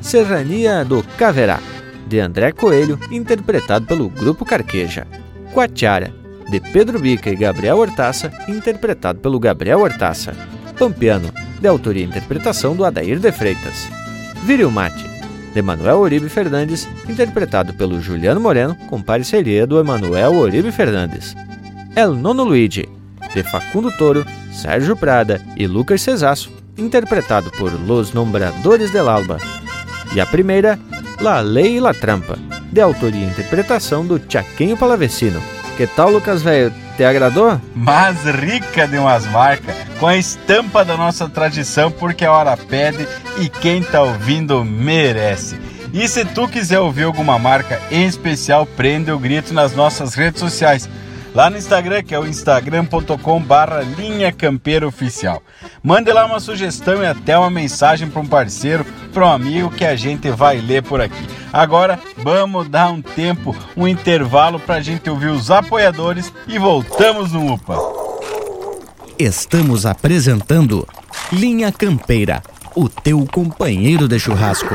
Serrania do Caverá, de André Coelho, interpretado pelo Grupo Carqueja. Quatiara, de Pedro Bica e Gabriel Hortaça, interpretado pelo Gabriel Hortaça. Pampiano, de autoria e interpretação do Adair de Freitas. Viril Mate, de Manuel Oribe Fernandes, interpretado pelo Juliano Moreno, com parceria do Emanuel Oribe Fernandes. El Nono Luigi, de Facundo Toro, Sérgio Prada e Lucas Cesasso, interpretado por Los Nombradores del Alba. E a primeira, La Lei e La Trampa, de autoria e interpretação do Chaquinho Palavecino. Que tal, Lucas Velho? Te agradou? Mas rica de umas marcas, com a estampa da nossa tradição, porque a hora pede e quem tá ouvindo merece. E se tu quiser ouvir alguma marca em especial, prende o grito nas nossas redes sociais lá no Instagram, que é o instagram.com barra linha campeira oficial. Mande lá uma sugestão e até uma mensagem para um parceiro, para um amigo que a gente vai ler por aqui. Agora vamos dar um tempo, um intervalo para a gente ouvir os apoiadores e voltamos no UPA. Estamos apresentando Linha Campeira, o teu companheiro de churrasco.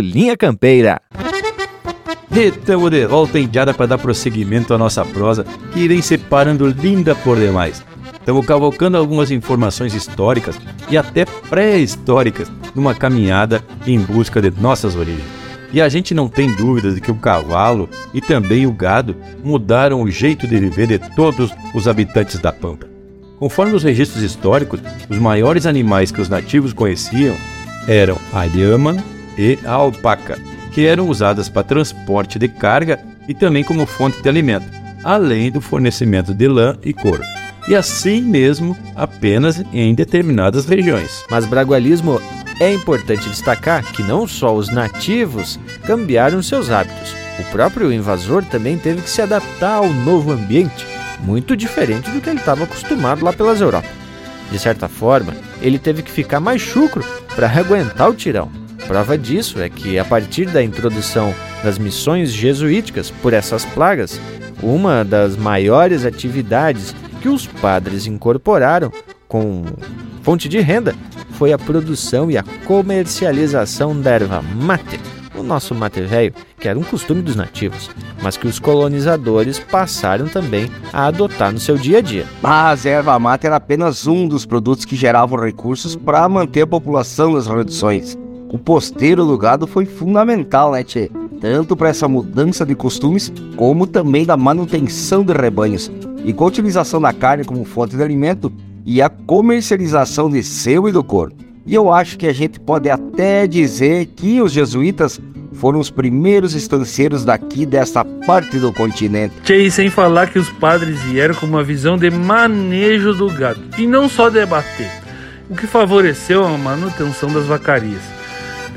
Linha Campeira. Estamos de volta em diada para dar prosseguimento à nossa prosa, que irem separando linda por demais. Estamos cavalcando algumas informações históricas e até pré-históricas numa caminhada em busca de nossas origens. E a gente não tem dúvidas de que o cavalo e também o gado mudaram o jeito de viver de todos os habitantes da Pampa. Conforme os registros históricos, os maiores animais que os nativos conheciam eram a lhama e a alpaca, que eram usadas para transporte de carga e também como fonte de alimento, além do fornecimento de lã e couro e assim mesmo apenas em determinadas regiões. Mas bragualismo é importante destacar que não só os nativos cambiaram seus hábitos, o próprio invasor também teve que se adaptar ao novo ambiente, muito diferente do que ele estava acostumado lá pelas Europas. De certa forma, ele teve que ficar mais chucro para aguentar o tirão. Prova disso é que, a partir da introdução das missões jesuíticas por essas plagas, uma das maiores atividades que os padres incorporaram com fonte de renda foi a produção e a comercialização da erva mate, o nosso mate velho, que era um costume dos nativos, mas que os colonizadores passaram também a adotar no seu dia a dia. Mas a erva mate era apenas um dos produtos que geravam recursos para manter a população nas reduções. O posteiro do gado foi fundamental, né, tchê? Tanto para essa mudança de costumes, como também da manutenção de rebanhos, e com a utilização da carne como fonte de alimento e a comercialização de seu e do couro. E eu acho que a gente pode até dizer que os jesuítas foram os primeiros estancieiros daqui dessa parte do continente. E sem falar que os padres vieram com uma visão de manejo do gado e não só debater, o que favoreceu a manutenção das vacarias.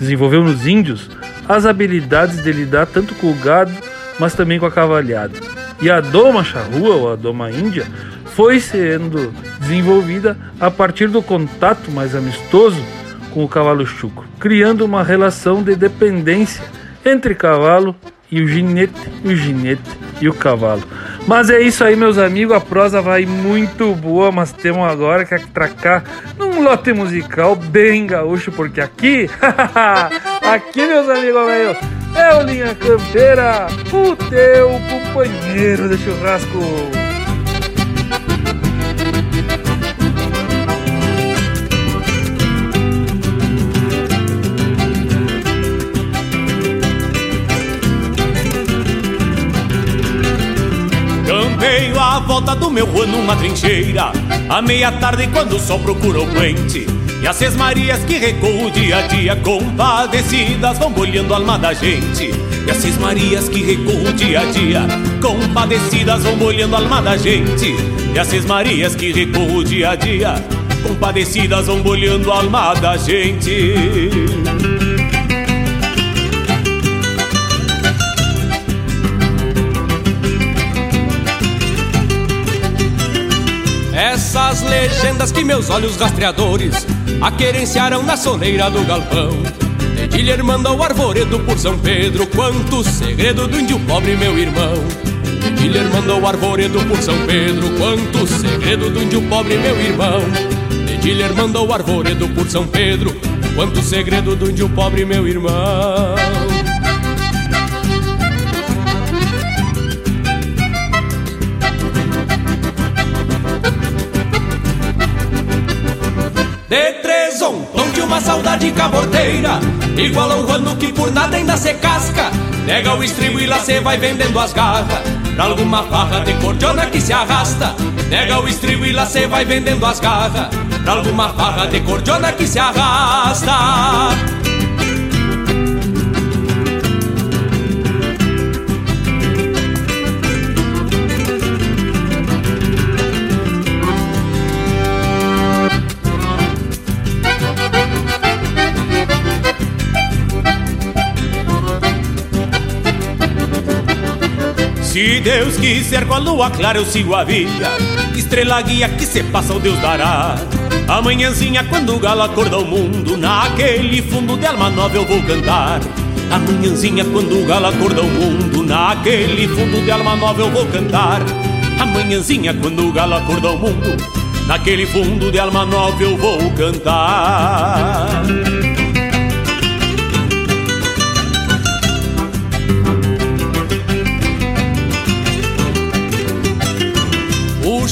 Desenvolveu nos índios as habilidades de lidar tanto com o gado, mas também com a cavalhada. E a doma charrua, ou a doma índia, foi sendo desenvolvida a partir do contato mais amistoso com o cavalo chuco, criando uma relação de dependência entre cavalo e o ginete, o ginete e o cavalo. Mas é isso aí, meus amigos, a prosa vai muito boa, mas temos agora que atracar num lote musical bem gaúcho, porque aqui, aqui, meus amigos, velho, é o Linha Campeira, o teu companheiro de churrasco. Volta do meu rua numa trincheira. À meia tarde quando o sol procura o puente e as seis Marias que recuam dia a dia Compadecidas vão bolhando a alma da gente. E as seis Marias que recuam dia a dia Compadecidas vão bolhando a alma da gente. E as seis Marias que recuam dia a dia Compadecidas vão bolhando a alma da gente Essas legendas que meus olhos rastreadores aquerenciaram na soleira do galpão. Dedilha manda o arvoredo por São Pedro, quanto segredo do índio pobre, meu irmão. Dedilha manda o arvoredo por São Pedro, quanto segredo do índio pobre, meu irmão. Dedilha manda o arvoredo por São Pedro, quanto segredo do índio pobre, meu irmão. Três ontem de uma saudade caborteira. Igual a um rano que por nada ainda se casca. Nega o estribo e lá cê vai vendendo as garras. Pra alguma farra de cordiona que se arrasta. Nega o estribo e lá cê vai vendendo as garras. Pra alguma farra de cordiona que se arrasta Se Deus quiser com a lua clara eu sigo a vida. Estrela guia que se passa o Deus dará. Amanhãzinha quando o galo acorda o mundo Naquele fundo de alma nova eu vou cantar. Amanhãzinha quando o galo acorda o mundo Naquele fundo de alma nova eu vou cantar. Amanhãzinha quando o galo acorda o mundo Naquele fundo de alma nova eu vou cantar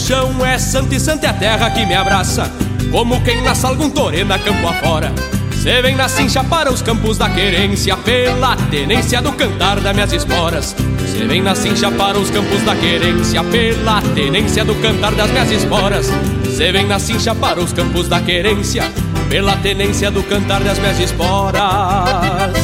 chão é santa e santa é a terra que me abraça. Como quem nasce algum torena campo afora. Cê vem na cincha para os campos da querência Pela tenência do cantar das minhas esporas. Cê vem na cincha para os campos da querência Pela tenência do cantar das minhas esporas. Cê vem na cincha para os campos da querência Pela tenência do cantar das minhas esporas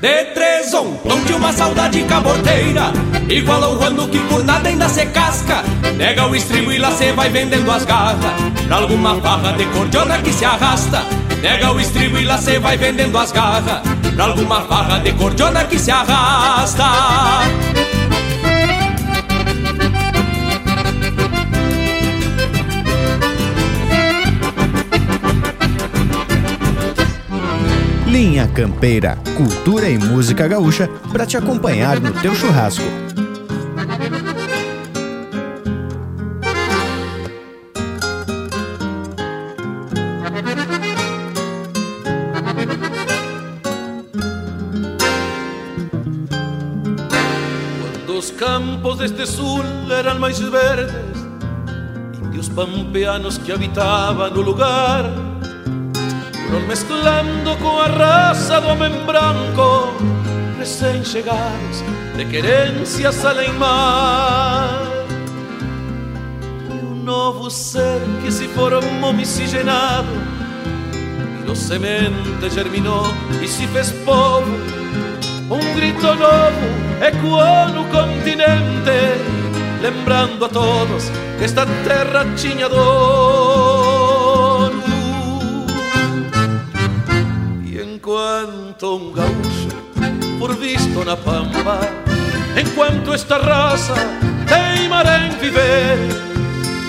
De três um, de uma saudade caborteira Igual ao rando que por nada ainda se casca. Nega o estribo e lá cê vai vendendo as garras. Pra alguma farra de cordiona que se arrasta. Nega o estribo e lá cê vai vendendo as garras. Pra alguma farra de cordiona que se arrasta Linha Campeira, cultura e música gaúcha para te acompanhar no teu churrasco. Quando os campos deste sul eram mais verdes, índios pampeanos que habitaban no lugar fueron mezclando con a raza do homem branco, recém-chegados de querências além mar. E um novo ser que se formou miscigenado, virou semente, germinou e se fez povo. Um grito novo ecoou no continente, lembrando a todos que esta terra tinha dono. Enquanto um gaúcho, por visto na pampa, enquanto esta raça teimara em viver,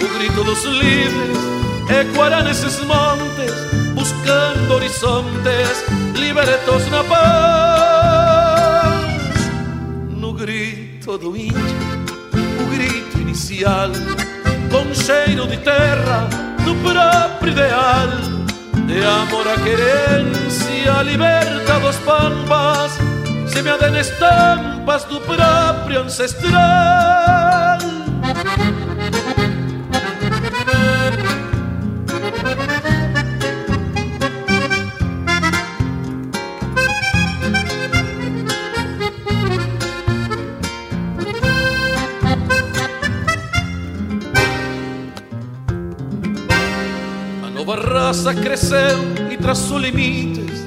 o grito dos livres ecoará nesses montes, buscando horizontes libertos na paz. No grito do índio, o grito inicial, com cheiro de terra, do próprio ideal, de amor a querência, liberta dos pampas, semeada em estampas do próprio ancestral. Raça cresceu e traçou limites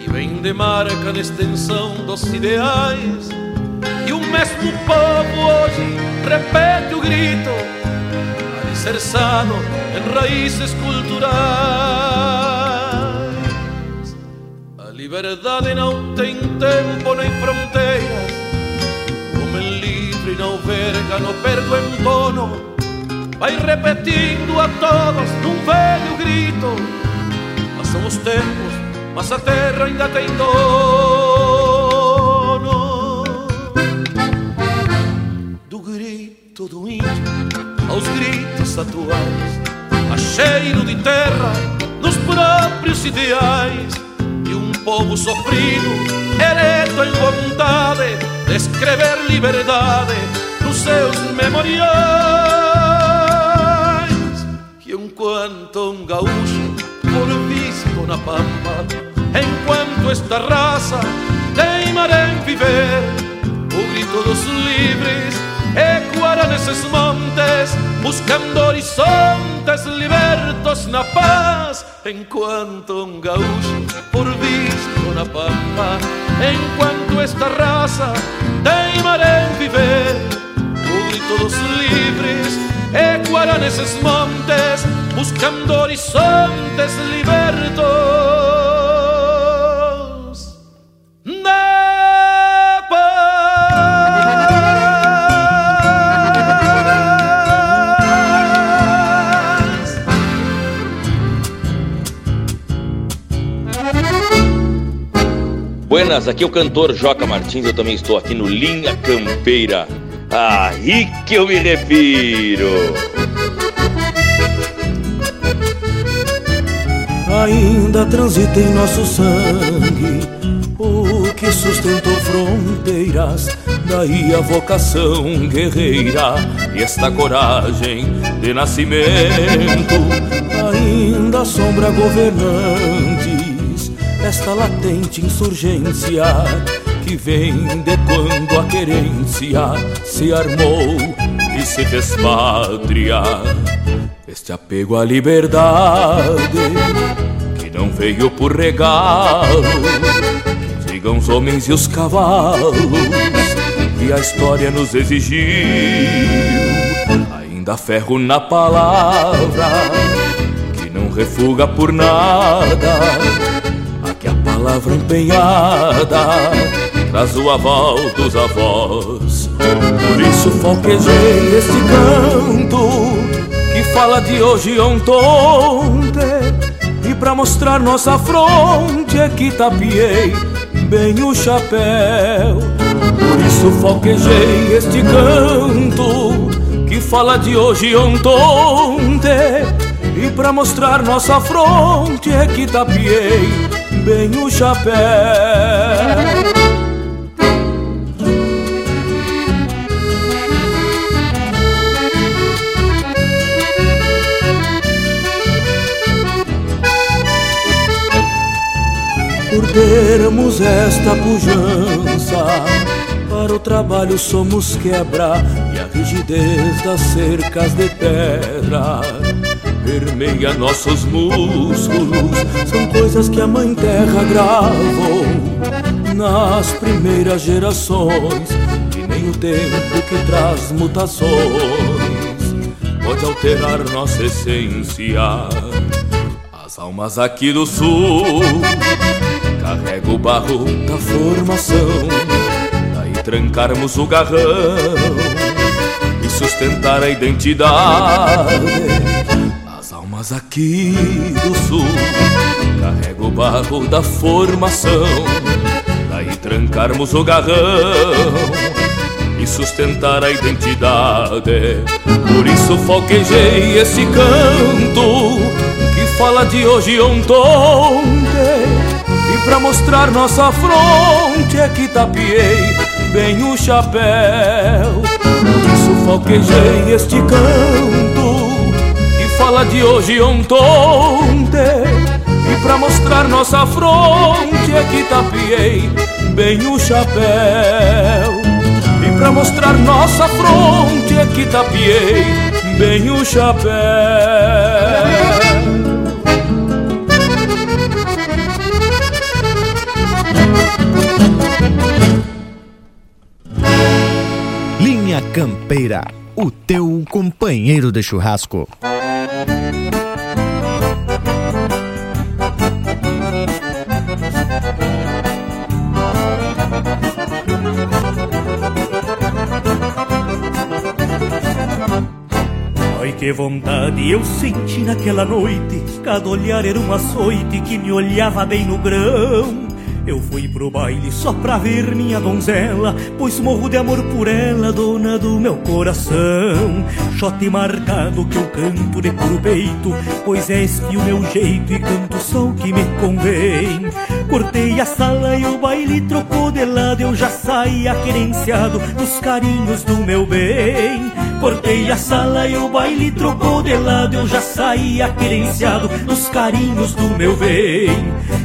que vem de marca na extensão dos ideais. E o mesmo povo hoje repete o grito, alicerçado em raízes culturais. A liberdade não tem tempo nem fronteiras, como é livre não verga, não perde o entono vai repetindo a todos num velho grito. Passam os tempos, mas a terra ainda tem dono. Do grito do índio aos gritos atuais, a cheiro de terra nos próprios ideais. E um povo sofrido, ereto em vontade de escrever liberdade nos seus memoriais enquanto um gaúcho por visto na pampa, enquanto esta raça teimara em viver, o grito dos livres ecoará nesses montes, buscando horizontes libertos na paz, enquanto um gaúcho por visto na pampa, enquanto esta raça teimara em viver, o grito dos livres ecoará nesses montes, buscando horizontes libertos. Na paz. Buenas, aqui é o cantor Joca Martins, eu também estou aqui no Linha Campeira. Aí que eu me refiro. Ainda transita em nosso sangue o que sustentou fronteiras. Daí a vocação guerreira e esta coragem de nascimento ainda sombra governantes. Esta latente insurgência que vem de quando a querência se armou e se fez pátria. Este apego à liberdade veio por regalo, que digam os homens e os cavalos que a história nos exigiu. Ainda ferro na palavra que não refuga por nada. Aqui a palavra empenhada traz o aval dos avós. Por isso falquejei este canto que fala de hoje ontem. E pra mostrar nossa fronte é que tapiei bem o chapéu. Por isso falquejei este canto que fala de hoje ontem. E pra mostrar nossa fronte é que tapiei bem o chapéu. Termos esta pujança. Para o trabalho somos quebra e a rigidez das cercas de pedra permeia nossos músculos. São coisas que a Mãe Terra gravou nas primeiras gerações. E nem o tempo que traz mutações pode alterar nossa essência. As almas aqui do sul Carrega o barro da formação, daí trancarmos o garrão e sustentar a identidade. As almas aqui do sul, carrega o barro da formação, daí trancarmos o garrão e sustentar a identidade. Por isso foquejei esse canto que fala de hoje ontem pra mostrar nossa fronte é que tapiei bem o chapéu. Falquejei este canto que fala de hoje ontem. E pra mostrar nossa fronte é que tapiei bem o chapéu. E pra mostrar nossa fronte é que tapiei bem o chapéu. Linha Campeira, o teu companheiro de churrasco. Ai que vontade eu senti naquela noite Cada olhar era um açoite que me olhava bem no grão eu fui pro baile só pra ver minha donzela, pois morro de amor por ela, dona do meu coração. Chote marcado que eu canto de puro peito, pois é este o meu jeito e canto só o que me convém. Cortei a sala e o baile trocou de lado, eu já saía querenciado nos carinhos do meu bem. Cortei a sala e o baile trocou de lado, eu já saía querenciado nos carinhos do meu bem.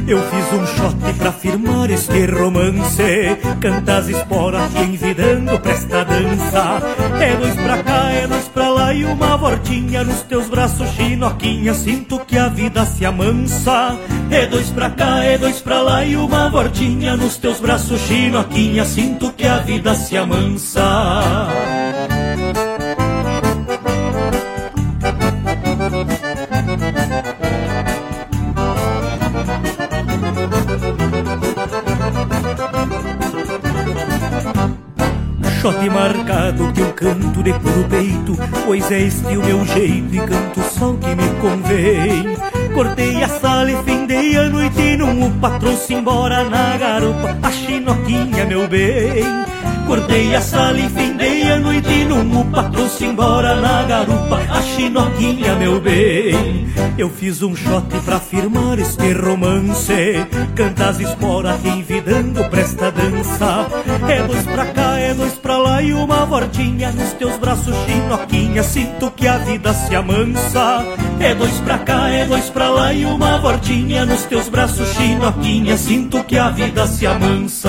Eu fiz um shot pra firmar este romance, canta as esporas que envidando pra esta dança. É dois pra cá, é dois pra lá e uma voltinha nos teus braços, chinoquinha, sinto que a vida se amansa. É dois pra cá, é dois pra lá e uma voltinha nos teus braços, chinoquinha, sinto que a vida se amansa. Shot marcado que eu canto de puro peito Pois é este o meu jeito e canto só o que me convém. Cortei a sala e findei a noite num o patrão se embora na garupa A chinoquinha meu bem. Cortei a sala e findei a noite num upa, trouxe embora na garupa a chinoquinha, meu bem. Eu fiz um shot pra firmar este romance. Canta as esporas envidando presta dança. É dois pra cá, é dois pra lá e uma voltinha nos teus braços, chinoquinha. Sinto que a vida se amansa. É dois pra cá, é dois pra lá e uma voltinha nos teus braços, chinoquinha. Sinto que a vida se amansa.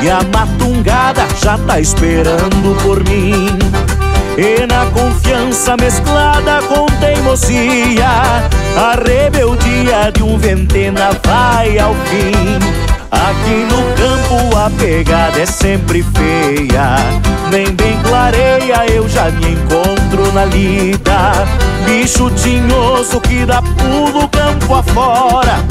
E a matungada já tá esperando por mim. E na confiança mesclada com teimosia A rebeldia de um ventena vai ao fim Aqui no campo a pegada é sempre feia. Nem bem clareia eu já me encontro na lida. Bicho tinhoso que dá pulo campo afora.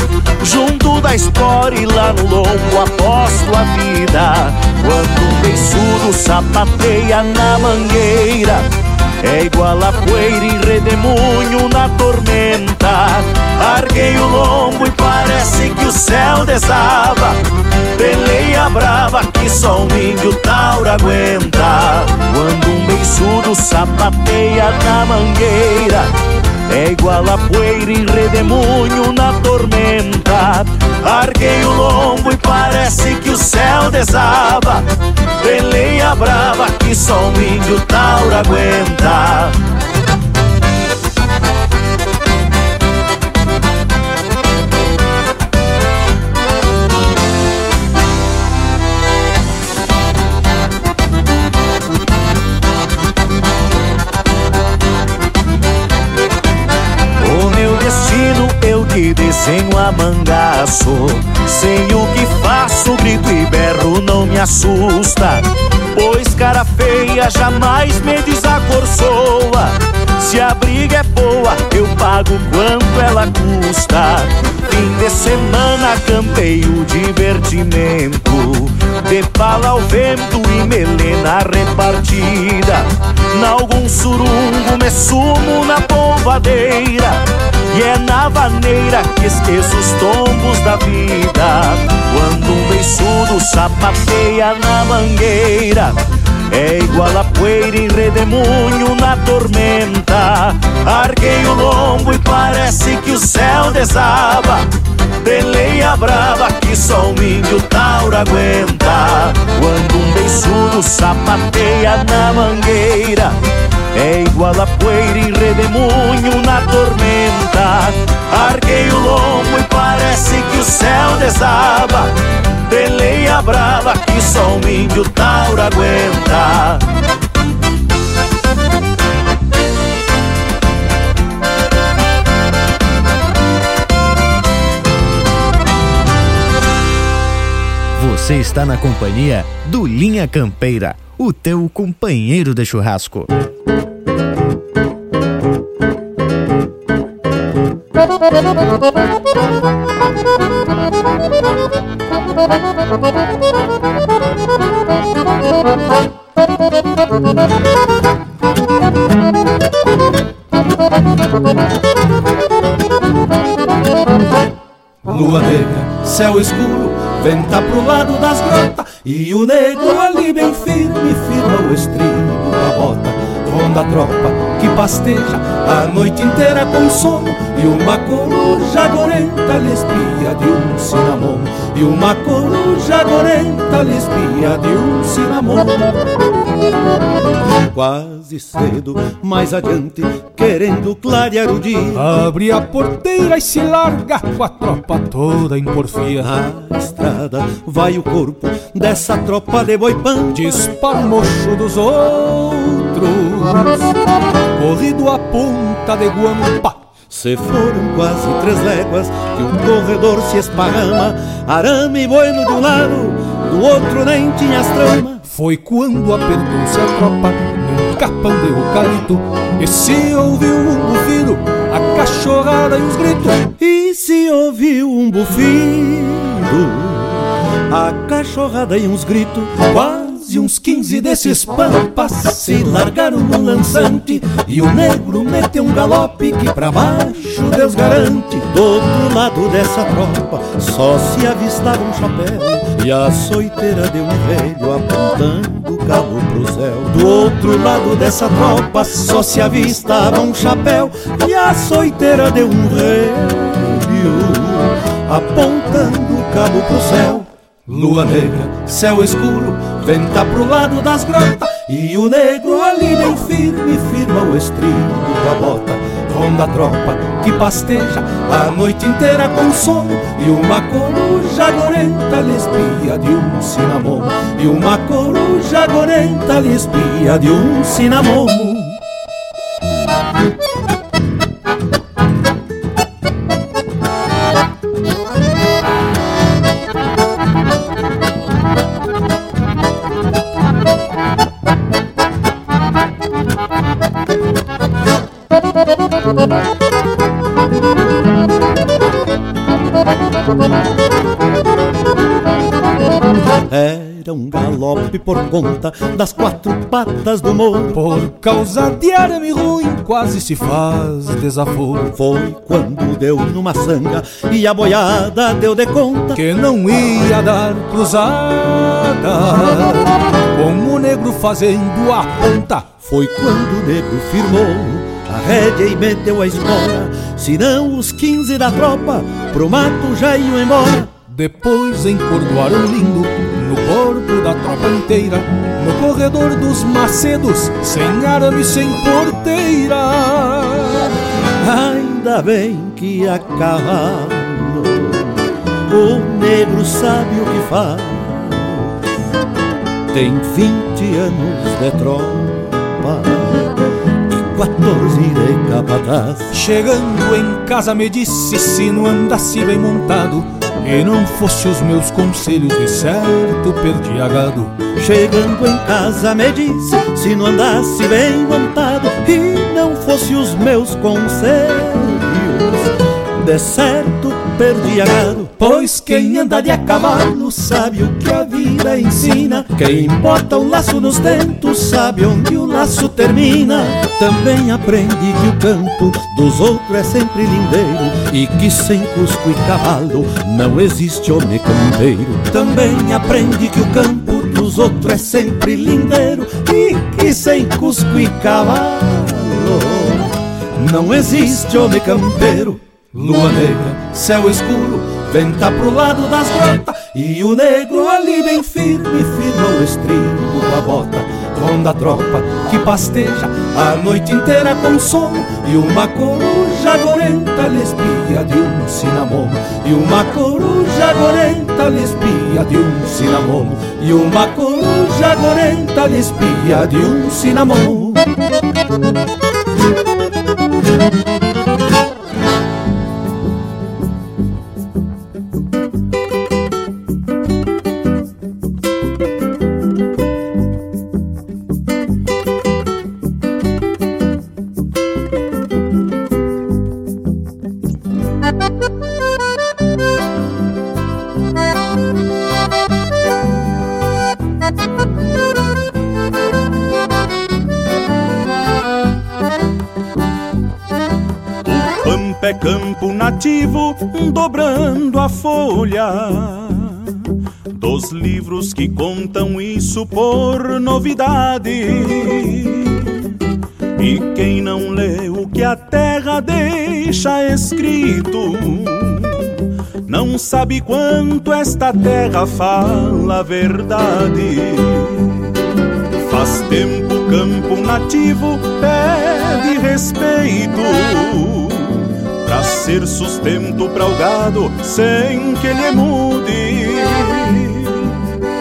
Junto da espora e lá no lombo aposto a vida. Quando um beiçudo sapateia na mangueira é igual a poeira em redemoinho na tormenta. Larguei o lombo e parece que o céu desaba. Peleia brava que só um índio tauro aguenta. Quando um beiçudo sapateia na mangueira é igual a poeira em redemoinho na tormenta. Larguei o lombo e parece que o céu desaba. Peleia brava que só um índio tauro aguenta vento e melena repartida. Nalgum surungo me sumo na polvadeira E é na vaneira que esqueço os tombos da vida. Quando um beiçudo sapateia na mangueira é igual a poeira em redemoinho na tormenta. Arquei o lombo e parece que o céu desaba. Peleia brava que só um índio tauro aguenta. Quando um beiçudo sapateia na mangueira é igual a poeira em redemoinho na tormenta. Arquei o lombo e parece que o céu desaba. Peleia brava que só um índio tauro aguenta. Você está na companhia do Linha Campeira, o teu companheiro de churrasco. Lua negra, céu escuro, venta pro lado das grotas E o negro ali bem firme, firma o estribo da bota Ronda a tropa que pasteja a noite inteira com sono E uma coruja gorenta lhe espia de um cinamomo E uma coruja gorenta lhe espia de um cinamomo Quase cedo, mais adiante, querendo clarear o dia. Abre a porteira e se larga com a tropa toda em porfia. Na estrada vai o corpo dessa tropa de boipã Dispara o mocho dos outros Corrido a ponta de guampa Se foram quase três léguas que um corredor se esparrama, arame e bueno de um lado, do outro nem tinha as tramas. Foi quando apertou-se a tropa num capão de eucalipto e se ouviu um bufido, a cachorrada e os gritos. E se ouviu um bufido, a cachorrada e uns gritos. Quase uns quinze desses pampas se largaram no lançante E o negro meteu um galope que pra baixo Deus garante. Do outro lado dessa tropa só se avistava um chapéu E a soiteira de um velho apontando o cabo pro céu. Do outro lado dessa tropa só se avistava um chapéu E a soiteira de um velho apontando o cabo pro céu Lua negra, céu escuro, venta pro lado das grotas E o negro ali bem firme firma o estribo da bota. Ronda a tropa que pasteja a noite inteira com sono E uma coruja gorenta lhe espia de um cinamomo E uma coruja gorenta lhe espia de um cinamomo por conta das quatro patas do morro. Por causa de arame ruim quase se faz desaforo. Foi quando deu numa sanga e a boiada deu de conta Que não ia dar cruzada. Com o negro fazendo a ponta Foi quando o negro firmou a rédea e meteu a espora Senão os quinze da tropa pro mato já iam embora. Depois encordoaram lindo corpo da tropa inteira No corredor dos macedos, sem arame, sem porteira. Ainda bem que a cavalo O negro sabe o que faz. Tem vinte anos de tropa E quatorze de capataz. Chegando em casa me disse se não andasse bem montado E não fosse os meus conselhos de certo perdi gado Chegando em casa me disse se não andasse bem montado E não fosse os meus conselhos. De certo perdi a gado. Pois quem anda de a cavalo sabe o que a vida ensina. Quem bota o laço nos dentos sabe onde o laço termina. Também aprende que o campo dos outros é sempre lindeiro E que sem cusco e cavalo não existe homem campeiro. Também aprende que o campo dos outros é sempre lindeiro E que sem cusco e cavalo não existe homem campeiro Lua negra, céu escuro, venta pro lado das grotas E o negro ali bem firme, firma o estribo da bota Ronda a tropa que pasteja a noite inteira com sono E uma coruja gorenta lhe espia de um cinamomo E uma coruja gorenta lhe espia de um cinamomo E uma coruja gorenta lhe espia de um cinamomo dobrando a folha dos livros que contam isso por novidade. E quem não lê o que a terra deixa escrito, não sabe quanto esta terra fala a verdade. Faz tempo o campo nativo pede respeito Pra ser sustento para o gado sem que ele mude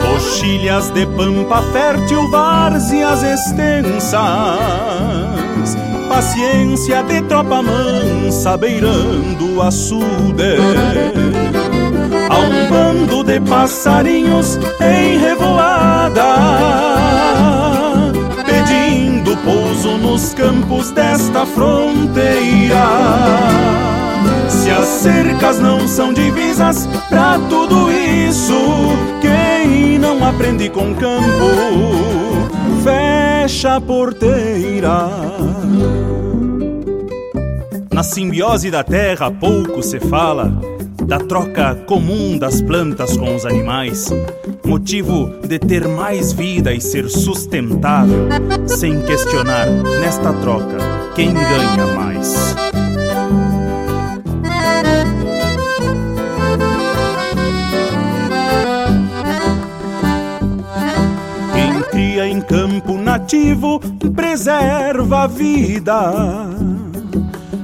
Coxilhas de pampa fértil, várzeas extensas paciência de tropa mansa beirando o açude. Há um bando de passarinhos em revoada, pouso nos campos desta fronteira. Se as cercas não são divisas pra tudo isso, quem não aprende com campo, fecha a porteira. Na simbiose da terra pouco se fala da troca comum das plantas com os animais, motivo de ter mais vida e ser sustentável, sem questionar nesta troca quem ganha mais. Quem cria em campo nativo preserva a vida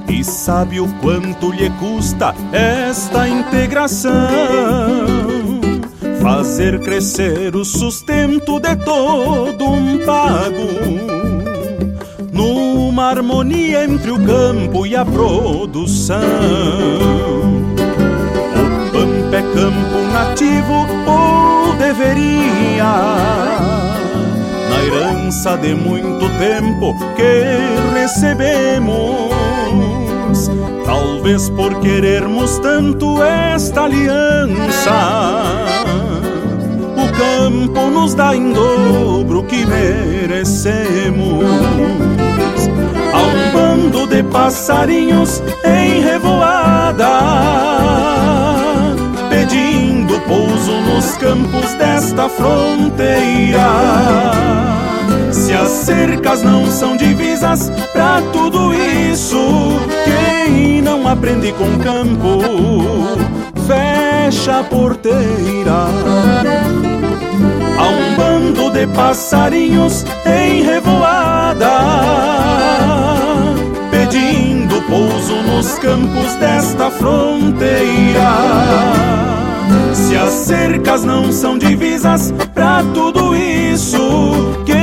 e sabe o quanto lhe custa esta integração. Fazer crescer o sustento de todo um pago, numa harmonia entre o campo e a produção. O pampa é campo nativo ou deveria na herança de muito tempo que recebemos. Talvez por querermos tanto esta aliança, o campo nos dá em dobro o que merecemos. Há um bando de passarinhos em revoada, pedindo pouso nos campos desta fronteira. Se as cercas não são divisas pra tudo isso, quem não aprende com campo, fecha a porteira. Há um bando de passarinhos em revoada, pedindo pouso nos campos desta fronteira. Se as cercas não são divisas pra tudo isso, quem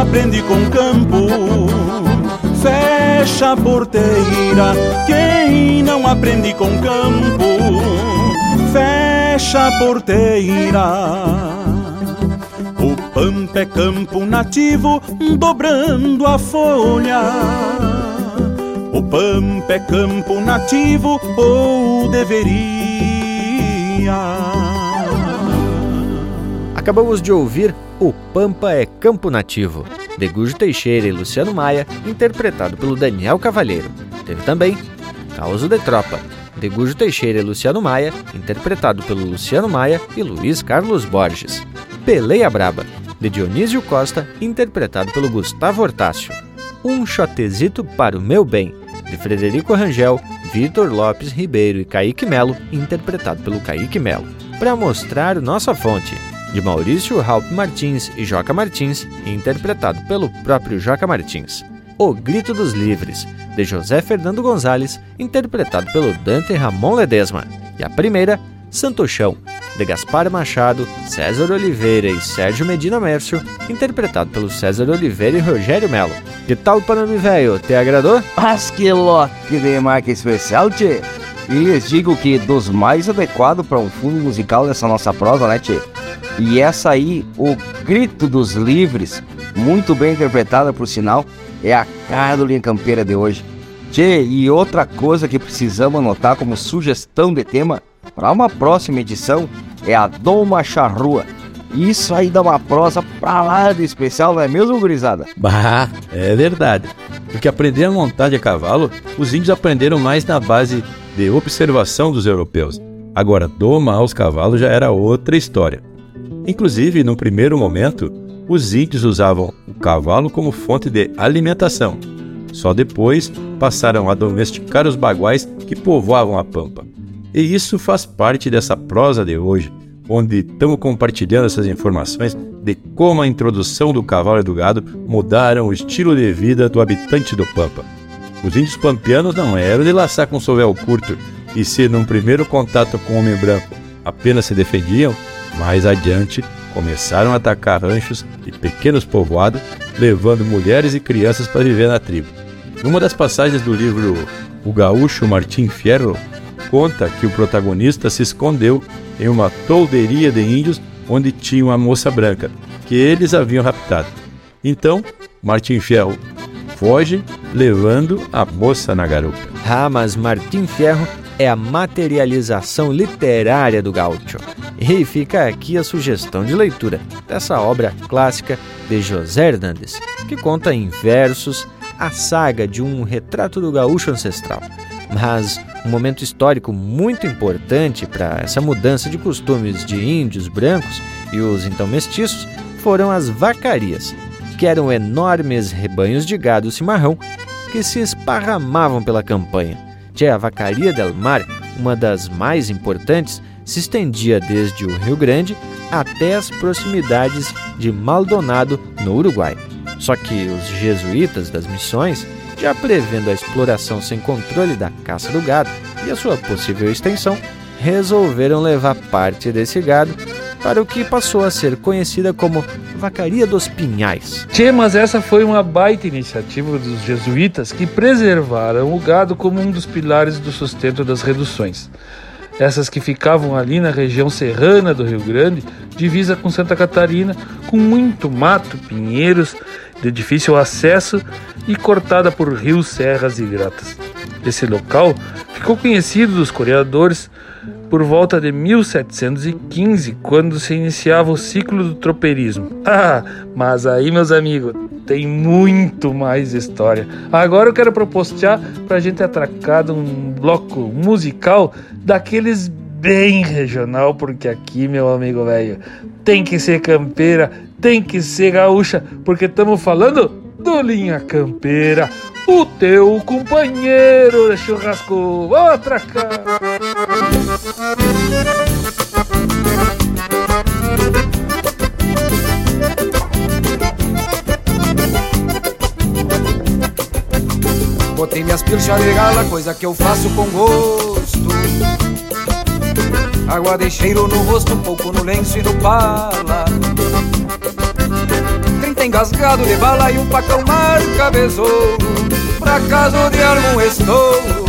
aprende com campo, fecha a porteira. Quem não aprende com campo, fecha a porteira. O pampa é campo nativo, dobrando a folha. O pampa é campo nativo, ou deveria. Acabamos de ouvir O Pampa é Campo Nativo, de Gujo Teixeira e Luciano Maia, interpretado pelo Daniel Cavalheiro. Teve também Causo de Tropa, de Gujo Teixeira e Luciano Maia, interpretado pelo Luciano Maia e Luiz Carlos Borges. Peleia Braba, de Dionísio Costa, interpretado pelo Gustavo Hortácio. Um Chotezito para o Meu Bem, de Frederico Rangel, Vitor Lopes Ribeiro e Kaique Melo, interpretado pelo Kaique Melo. Para mostrar nossa fonte, de Maurício Raup Martins e Joca Martins, interpretado pelo próprio Joca Martins. O Grito dos Livres, de José Fernando Gonzalez, interpretado pelo Dante Ramon Ledesma. E a primeira, Santo Chão, de Gaspar Machado, César Oliveira e Sérgio Medina Mércio, interpretado pelo César Oliveira e Rogério Melo. Que tal, Panami Velho? Te agradou? Mas que lote de marca especial, tchê! E lhes digo que dos mais adequados para um fundo musical dessa nossa prosa, né, tchê? E essa aí, o Grito dos Livres, muito bem interpretada por sinal, é a cara do Linha Campeira de hoje. Tchê, e outra coisa que precisamos anotar como sugestão de tema para uma próxima edição é a Doma Charrua. Isso aí dá uma prosa pra lá de especial, não é mesmo, gurizada? Bah, é verdade. Porque aprender a montar de cavalo, os índios aprenderam mais na base de observação dos europeus. Agora, domar os cavalos já era outra história. Inclusive, no primeiro momento, os índios usavam o cavalo como fonte de alimentação. Só depois passaram a domesticar os baguais que povoavam a pampa. E isso faz parte dessa prosa de hoje, onde estamos compartilhando essas informações de como a introdução do cavalo e do gado mudaram o estilo de vida do habitante do Pampa. Os índios pampianos não eram de laçar com sovel curto, e se num primeiro contato com o homem branco apenas se defendiam, mais adiante começaram a atacar ranchos e pequenos povoados, levando mulheres e crianças para viver na tribo. Numa das passagens do livro O Gaúcho Martim Fierro, conta que o protagonista se escondeu em uma tolderia de índios onde tinha uma moça branca, que eles haviam raptado. Então, Martim Fierro foge, levando a moça na garupa. Ah, mas Martim Fierro é a materialização literária do gaúcho. E fica aqui a sugestão de leitura dessa obra clássica de José Hernandes, que conta em versos a saga de um retrato do gaúcho ancestral. Mas um momento histórico muito importante para essa mudança de costumes de índios brancos e os então mestiços foram as vacarias, que eram enormes rebanhos de gado cimarrão que se esparramavam pela campanha a Vacaria del Mar, uma das mais importantes, se estendia desde o Rio Grande até as proximidades de Maldonado, no Uruguai. Só que os jesuítas das missões, já prevendo a exploração sem controle da caça do gado e a sua possível extensão, resolveram levar parte desse gado para o que passou a ser conhecida como Vacaria dos Pinhais. Tchê, mas essa foi uma baita iniciativa dos jesuítas que preservaram o gado como um dos pilares do sustento das reduções. Essas que ficavam ali na região serrana do Rio Grande, divisa com Santa Catarina, com muito mato, pinheiros, de difícil acesso e cortada por rios, serras e gratas. Esse local ficou conhecido dos coreadores por volta de 1715, quando se iniciava o ciclo do tropeirismo. Ah, mas aí, meus amigos, tem muito mais história. Agora eu quero propostear para a gente atracar de um bloco musical daqueles bem regional, porque aqui, meu amigo velho, tem que ser campeira, tem que ser gaúcha, porque estamos falando do Linha Campeira, o teu companheiro de churrasco. Vamos atracar! Botei minhas pilchas de gala, coisa que eu faço com gosto. Água de cheiro no rosto, um pouco no lenço e no pala. Trinta engasgado de bala e um pacão marca besouro. Pra caso de algum estouro,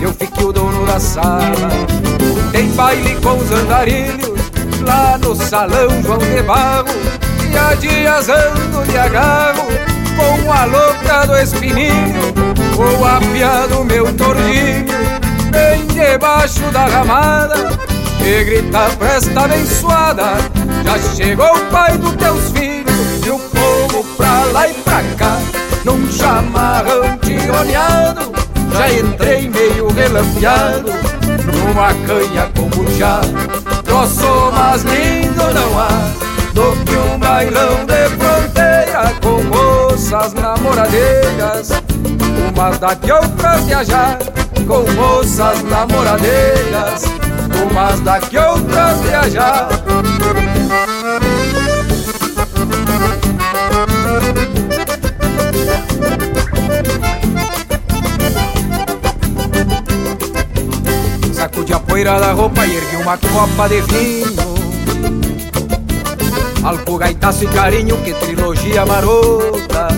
eu fique o dono da sala. Tem baile com os andarilhos, lá no salão João de Barro. E há dias ando de agarro, com a louca do espininho o apiado meu tordinho Bem debaixo da ramada E grita presta abençoada Já chegou o pai dos teus filhos E o povo pra lá e pra cá Num chamarrão tironeado Já entrei meio relampeado Numa canha com já. Troço mais lindo não há Do que um bailão de fronteira Com moças namoradeiras. Umas daqui outras viajar com moças namoradeiras, umas daqui outras viajar. Poeira da roupa e ergue uma copa de vinho. Alco, gaitaço e carinho, que trilogia marota.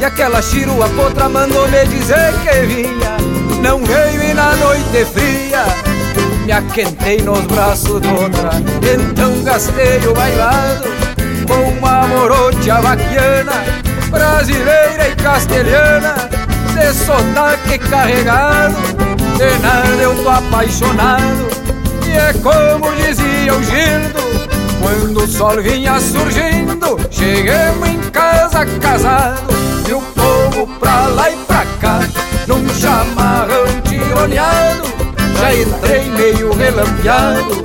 E aquela chirua potra mandou me dizer que vinha Não veio e na noite fria Me aquentei nos braços de outra Então gastei o bailado Com uma morocha vaquiana Brasileira e castelhana De sotaque carregado De nada eu tô apaixonado. E é como dizia o Gildo Quando o sol vinha surgindo Cheguemos em casa casado. E o povo pra lá e pra cá Num chamarrão tironeado Já entrei meio relampeado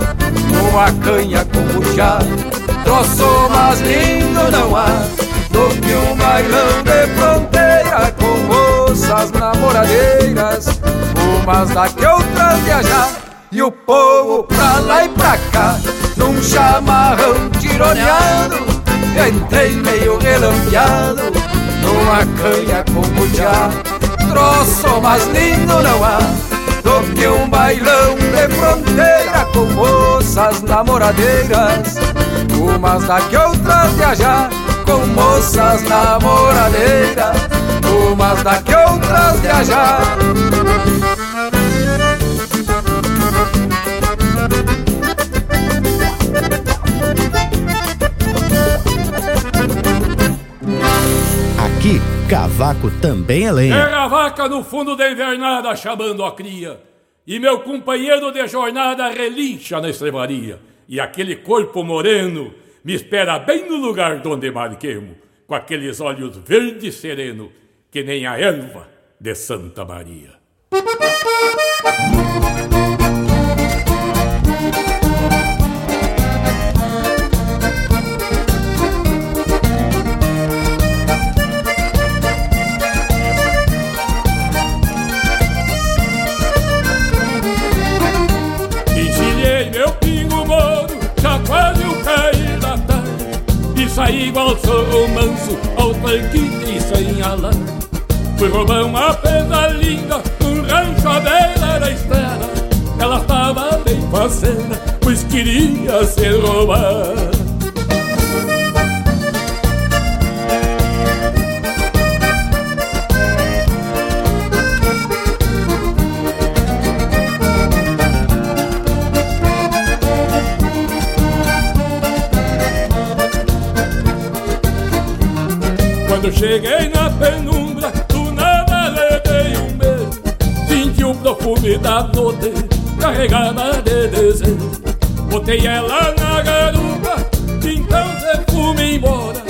Numa canha com chá Troço mais lindo não há Do que um bailão de fronteira Com moças namoradeiras Umas daqui outras viajar E o povo pra lá e pra cá Num chamarrão tironeado. Entrei meio relampeado numa canha com já Troço mais lindo não há Do que um bailão de fronteira Com moças namoradeiras. Umas daqui outras viajar Com moças namoradeiras. Umas daqui outras de cavaco também é lenha. Era a vaca no fundo da invernada chamando a cria. E meu companheiro de jornada relincha na estrebaria. E aquele corpo moreno me espera bem no lugar donde marquemo, com aqueles olhos verde sereno, que nem a erva de Santa Maria. Sou manso ao tanque e sem alarme Fui roubar uma presa linda num rancho à beira da estrada. Ela estava bem faceira, pois queria ser roubada cheguei na penumbra, do nada levei um medo Senti o perfume da noite, carregada de desejo. Botei ela na garupa, então se fume embora.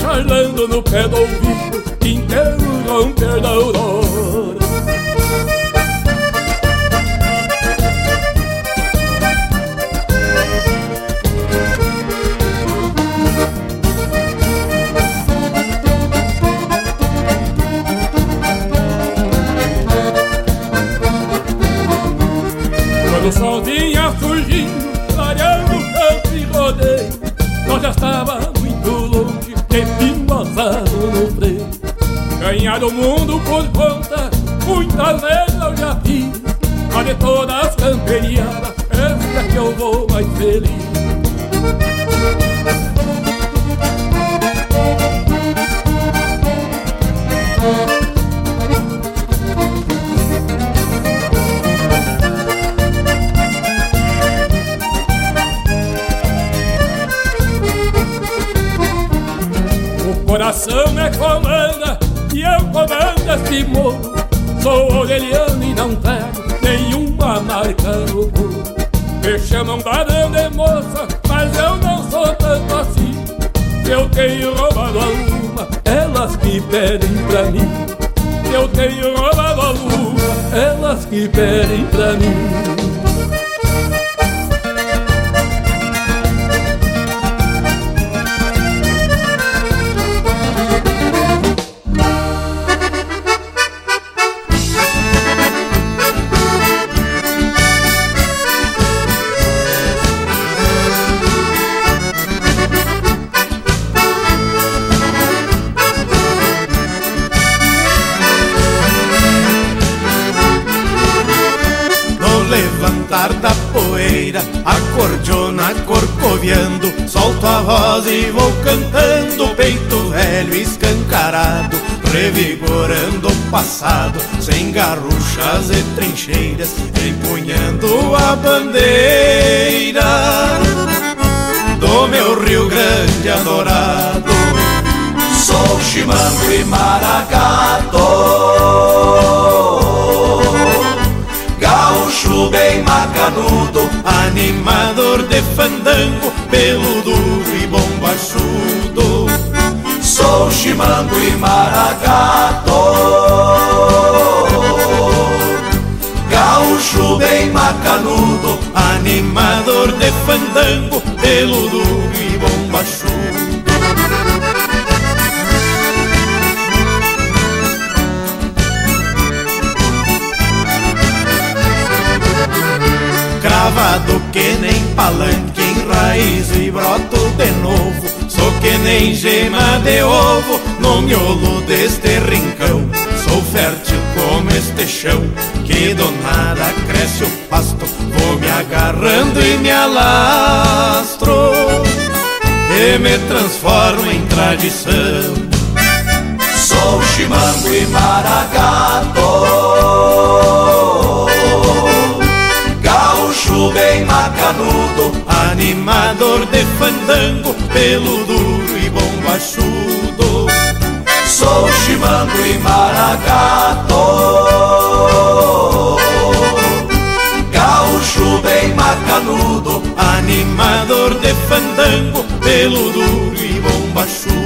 Charlando no pé do ouvido, inteiro romper da chimango e maragato. Gaúcho bem macanudo, animador de fandango, pelo duro e bombachudo. Cravado que nem palanque, enraizo e broto de novo. Sou que nem gema de ovo no miolo deste rincão. Sou fértil como este chão, que do nada cresce o pasto. Vou me agarrando e me alastro, e me transformo em tradição. Sou chimango e maragato Gaúcho bem macanudo Animador de fandango Pelo duro e bombachudo Sou chimango e maragato. Gaúcho bem macanudo Animador de fandango Pelo duro e bombachudo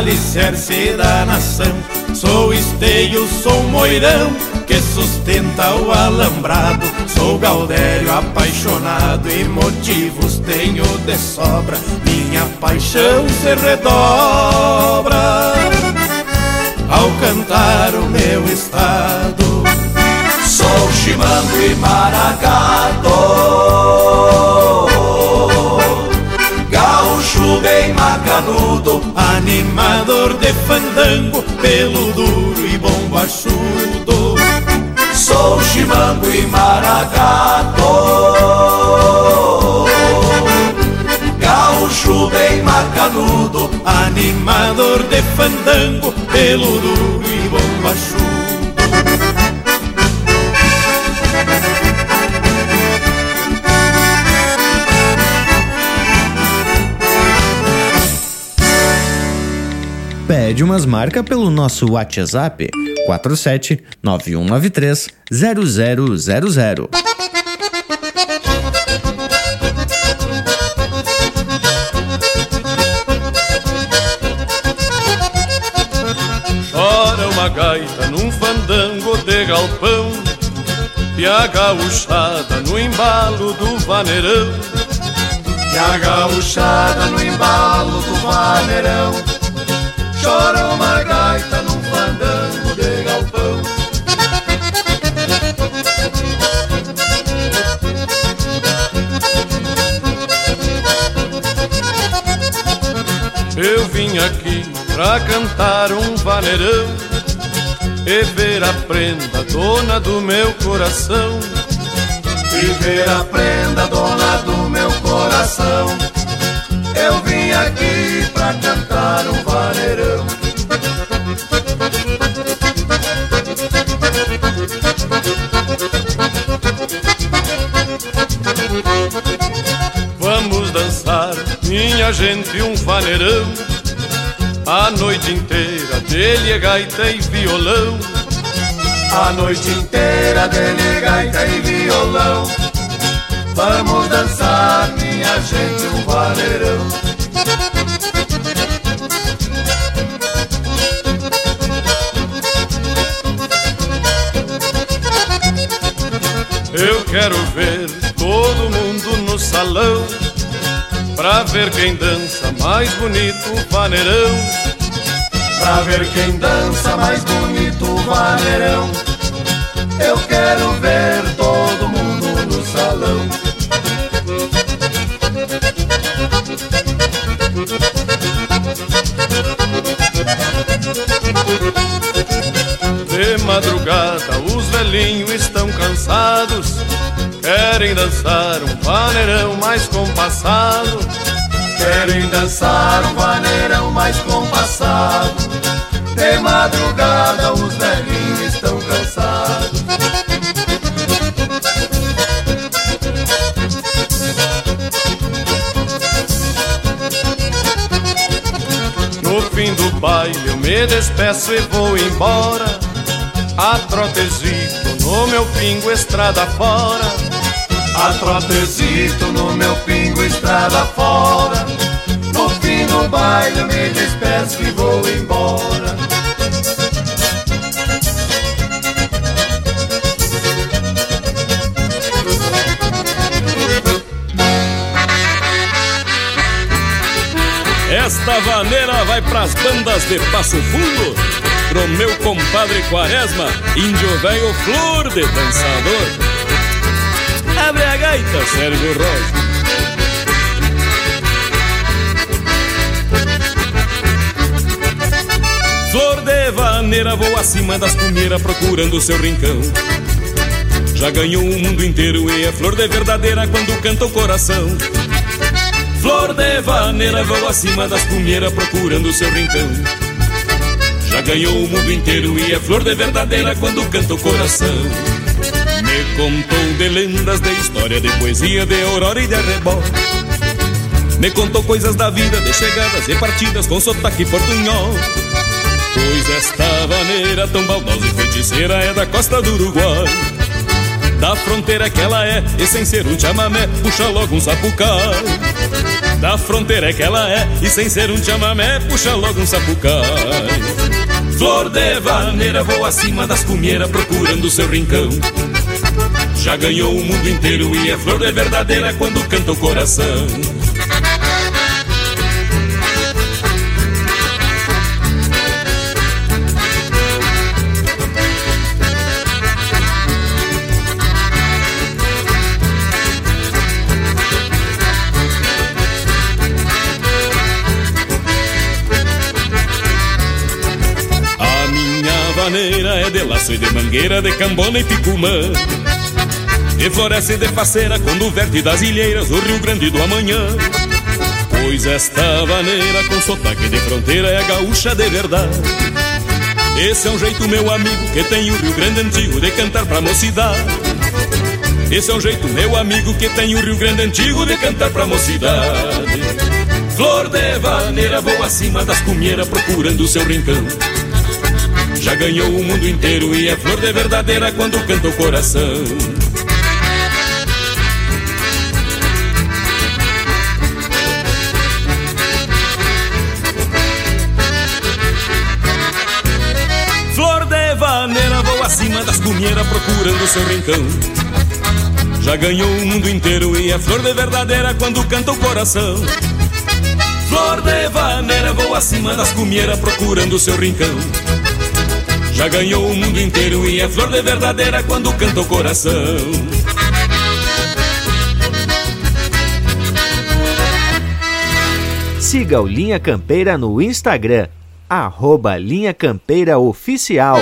alicerce da nação. Sou esteio, sou moirão, que sustenta o alambrado. Sou gaudério apaixonado e motivos tenho de sobra. Minha paixão se redobra ao cantar o meu estado. Sou chimango e maragato bem macanudo, animador de fandango, pelo duro e bombachudo. Sou chimango e maragato, gaúcho bem macanudo, animador de fandango, pelo duro e bombachudo. Pede umas marcas pelo nosso WhatsApp 47 9193 0000. Chora uma gaita num fandango de galpão E a gauchada no embalo do vaneirão E a gauchada no embalo do vaneirão chora uma gaita num fandango de galpão. Eu vim aqui pra cantar um vaneirão e ver a prenda dona do meu coração. E ver a prenda dona do meu coração. Eu vim aqui pra cantar um vaneirão. Vamos dançar, minha gente, um vaneirão. A noite inteira dele é gaita e violão. A noite inteira dele é gaita e violão. Vamos dançar, minha gente, um vaneirão. Eu quero ver todo mundo no salão Pra ver quem dança mais bonito o vaneirão Pra ver quem dança mais bonito o vaneirão Eu quero ver todo mundo no salão De madrugada os velhinhos estão cansados Querem dançar um vaneirão mais compassado. Querem dançar um vaneirão mais compassado. De madrugada os velhinhos estão cansados. No fim do baile eu me despeço e vou embora A trotezito no meu pingo estrada fora. A trotezito no meu pingo estrada fora. No fim do baile eu me despeço e vou embora. Esta vaneira vai pras bandas de Passo Fundo Pro meu compadre Quaresma Índio velho flor de dançador Abre a gaita, Sérgio Rosa Flor de vaneira voa acima das cumeiras procurando seu rincão. Já ganhou o mundo inteiro e é flor de verdadeira quando canta o coração. Flor de vaneira voa acima das cumeiras procurando seu rincão. Ganhou o mundo inteiro e é flor de verdadeira quando canta o coração. Me contou de lendas, de história, de poesia, de aurora e de arrebol. Me contou coisas da vida, de chegadas e partidas com sotaque portunhol. Pois esta vaneira tão baldosa e feiticeira é da costa do Uruguai. Da fronteira que ela é, e sem ser um chamamé, puxa logo um sapucai. Da fronteira que ela é, e sem ser um chamamé, puxa logo um sapucai. Flor de vaneira voa acima das cumeiras procurando seu rincão. Já ganhou o mundo inteiro e é flor de verdadeira quando canta o coração. É de mangueira, de cambona e picumã. E floresce de faceira quando verte das ilheiras o Rio Grande do amanhã. Pois esta vaneira com sotaque de fronteira é gaúcha de verdade. Esse é um jeito, meu amigo, que tem o Rio Grande antigo de cantar pra mocidade. Esse é um jeito, meu amigo, que tem o Rio Grande antigo de cantar pra mocidade. Flor de vaneira voa acima das cumeiras procurando o seu rincão. Já ganhou o mundo inteiro e é flor de verdadeira quando canta o coração. Flor de vaneira voa acima das cunheiras procurando seu rincão. Já ganhou o mundo inteiro e é flor de verdadeira quando canta o coração. Flor de vaneira voa acima das cumeiras procurando seu rincão. Já ganhou o mundo inteiro e é flor de verdadeira quando canta o coração. Siga o Linha Campeira no Instagram, arroba Linha Campeira Oficial.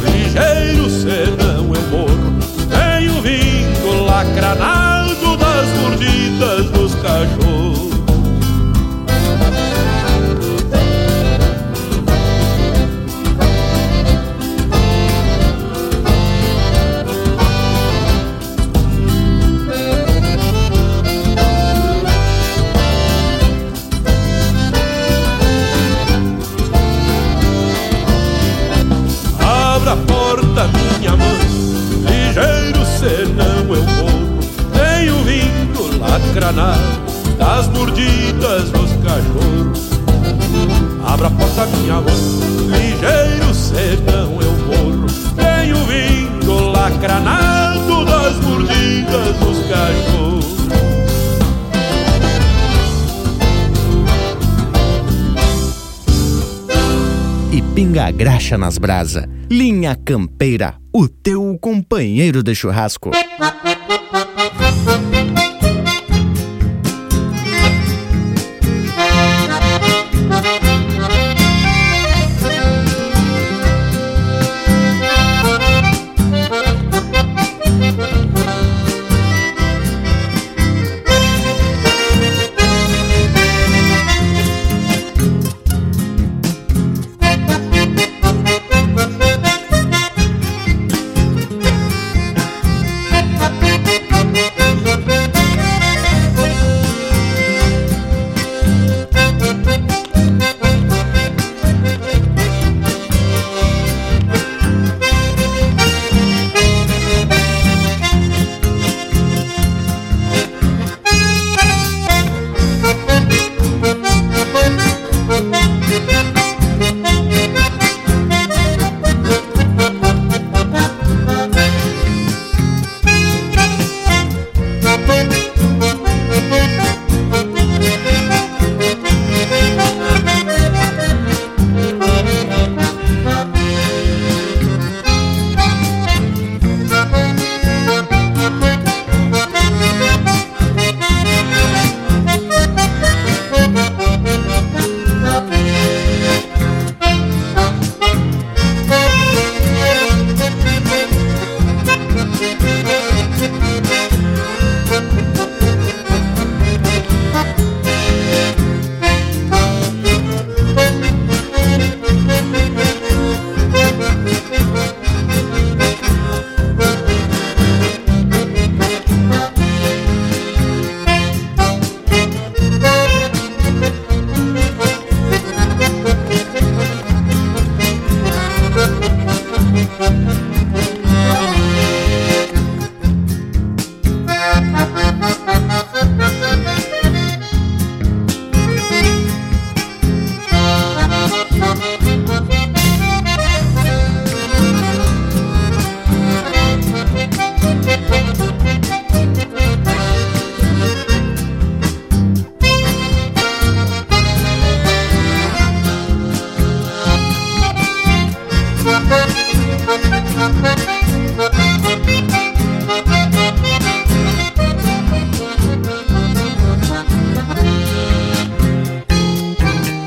Ligeiro senão eu morro. Venho vindo lacranado das mordidas dos cachorros. Engranar das mordidas dos cachorros. Abra a porta, minha mãe, ligeiro, senão eu morro. Venho vindo lacranado das mordidas dos cachorros. E pinga a graxa nas brasa. Linha Campeira, o teu companheiro de churrasco.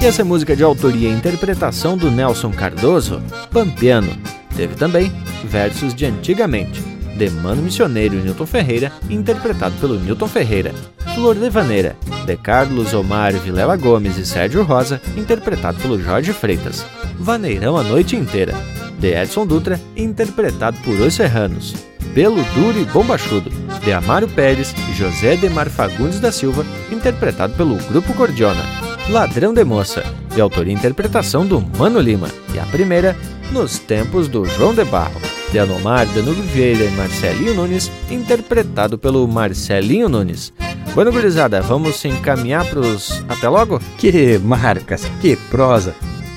Essa é música de autoria e interpretação do Nelson Cardoso, Pampiano. Teve também Versos de Antigamente, de Mano Missioneiro e Newton Ferreira, interpretado pelo Newton Ferreira. Flor de Vaneira, de Carlos Omar Vilela Gomes e Sérgio Rosa, interpretado pelo Jorge Freitas. Vaneirão a Noite Inteira, de Edson Dutra, interpretado por Os Serranos. Pelo Duro e Bombachudo, de Amário Pérez e José Demar Fagundes da Silva, interpretado pelo Grupo Cordiona. Ladrão de Moça, de autoria e interpretação do Mano Lima, e a primeira, Nos Tempos do João de Barro, de Anomar, Danilo Vieira e Marcelinho Nunes, interpretado pelo Marcelinho Nunes. Bueno, gurizada, vamos se encaminhar pros até logo? Que marcas, que prosa,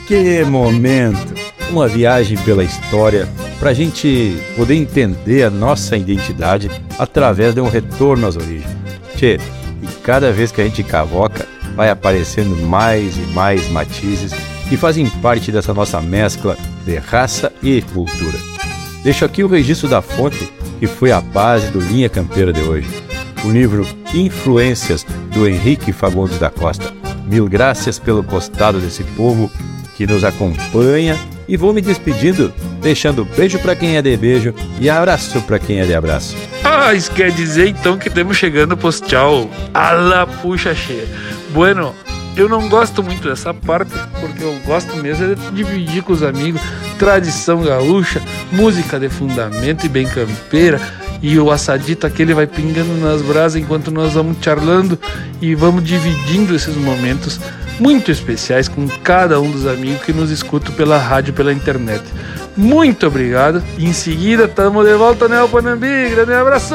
que momento! Uma viagem pela história para a gente poder entender a nossa identidade através de um retorno às origens. Tchê, e cada vez que a gente cavoca, vai aparecendo mais e mais matizes que fazem parte dessa nossa mescla de raça e cultura. Deixo aqui o registro da fonte que foi a base do Linha Campeira de hoje. O livro Influências do Henrique Fagundes da Costa. Mil graças pelo costado desse povo que nos acompanha e vou me despedindo, deixando beijo para quem é de beijo e abraço para quem é de abraço. Ah, isso quer dizer então que estamos chegando pros tchau. A puxa cheia. Bueno, eu não gosto muito dessa parte, porque eu gosto mesmo de dividir com os amigos tradição gaúcha, música de fundamento e bem campeira. E o assadito aquele vai pingando nas brasas enquanto nós vamos charlando e vamos dividindo esses momentos muito especiais com cada um dos amigos que nos escutam pela rádio pela internet. Muito obrigado. E em seguida, estamos de volta, né, Panambi? Grande abraço!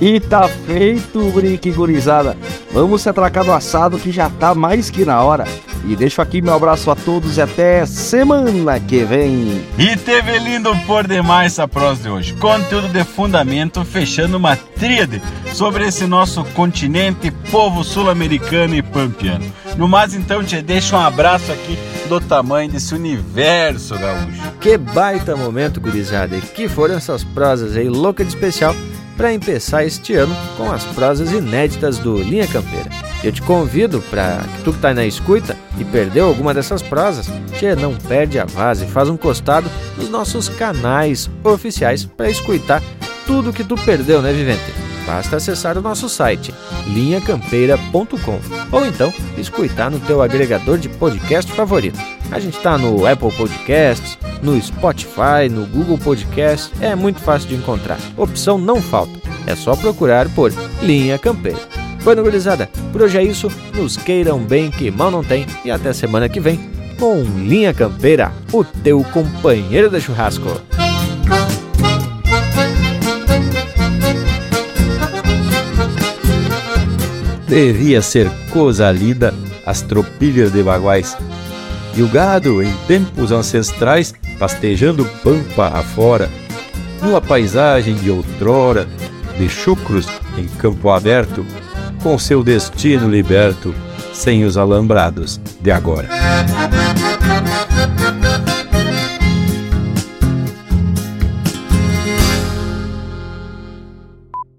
E tá feito o brinque, gurizada. Vamos se atracar no assado que já tá mais que na hora. E deixo aqui meu abraço a todos e até semana que vem. E teve lindo por demais essa prosa de hoje. Conteúdo de fundamento fechando uma tríade sobre esse nosso continente, povo sul-americano e pampiano. No mais, então, te deixo um abraço aqui do tamanho desse universo gaúcho. Que baita momento, gurizada! E que foram essas prosas aí, louca de especial, para empeçar este ano com as prosas inéditas do Linha Campeira. Eu te convido para que tu que tá na escuta e perdeu alguma dessas prosas, te não perde a vase, faz um costado nos nossos canais oficiais para escutar tudo que tu perdeu, né, Vivente? Basta acessar o nosso site linhacampeira.com ou então escutar no teu agregador de podcast favorito. A gente está no Apple Podcasts, no Spotify, no Google Podcast, é muito fácil de encontrar. Opção não falta, é só procurar por Linha Campeira. Bueno, gurizada, por hoje é isso. Nos queiram bem que mal não tem e até semana que vem com Linha Campeira, o teu companheiro de churrasco. Devia ser coisa lida as tropilhas de baguais. E o gado, em tempos ancestrais, pastejando pampa afora, numa paisagem de outrora, de chucros em campo aberto, com seu destino liberto, sem os alambrados de agora.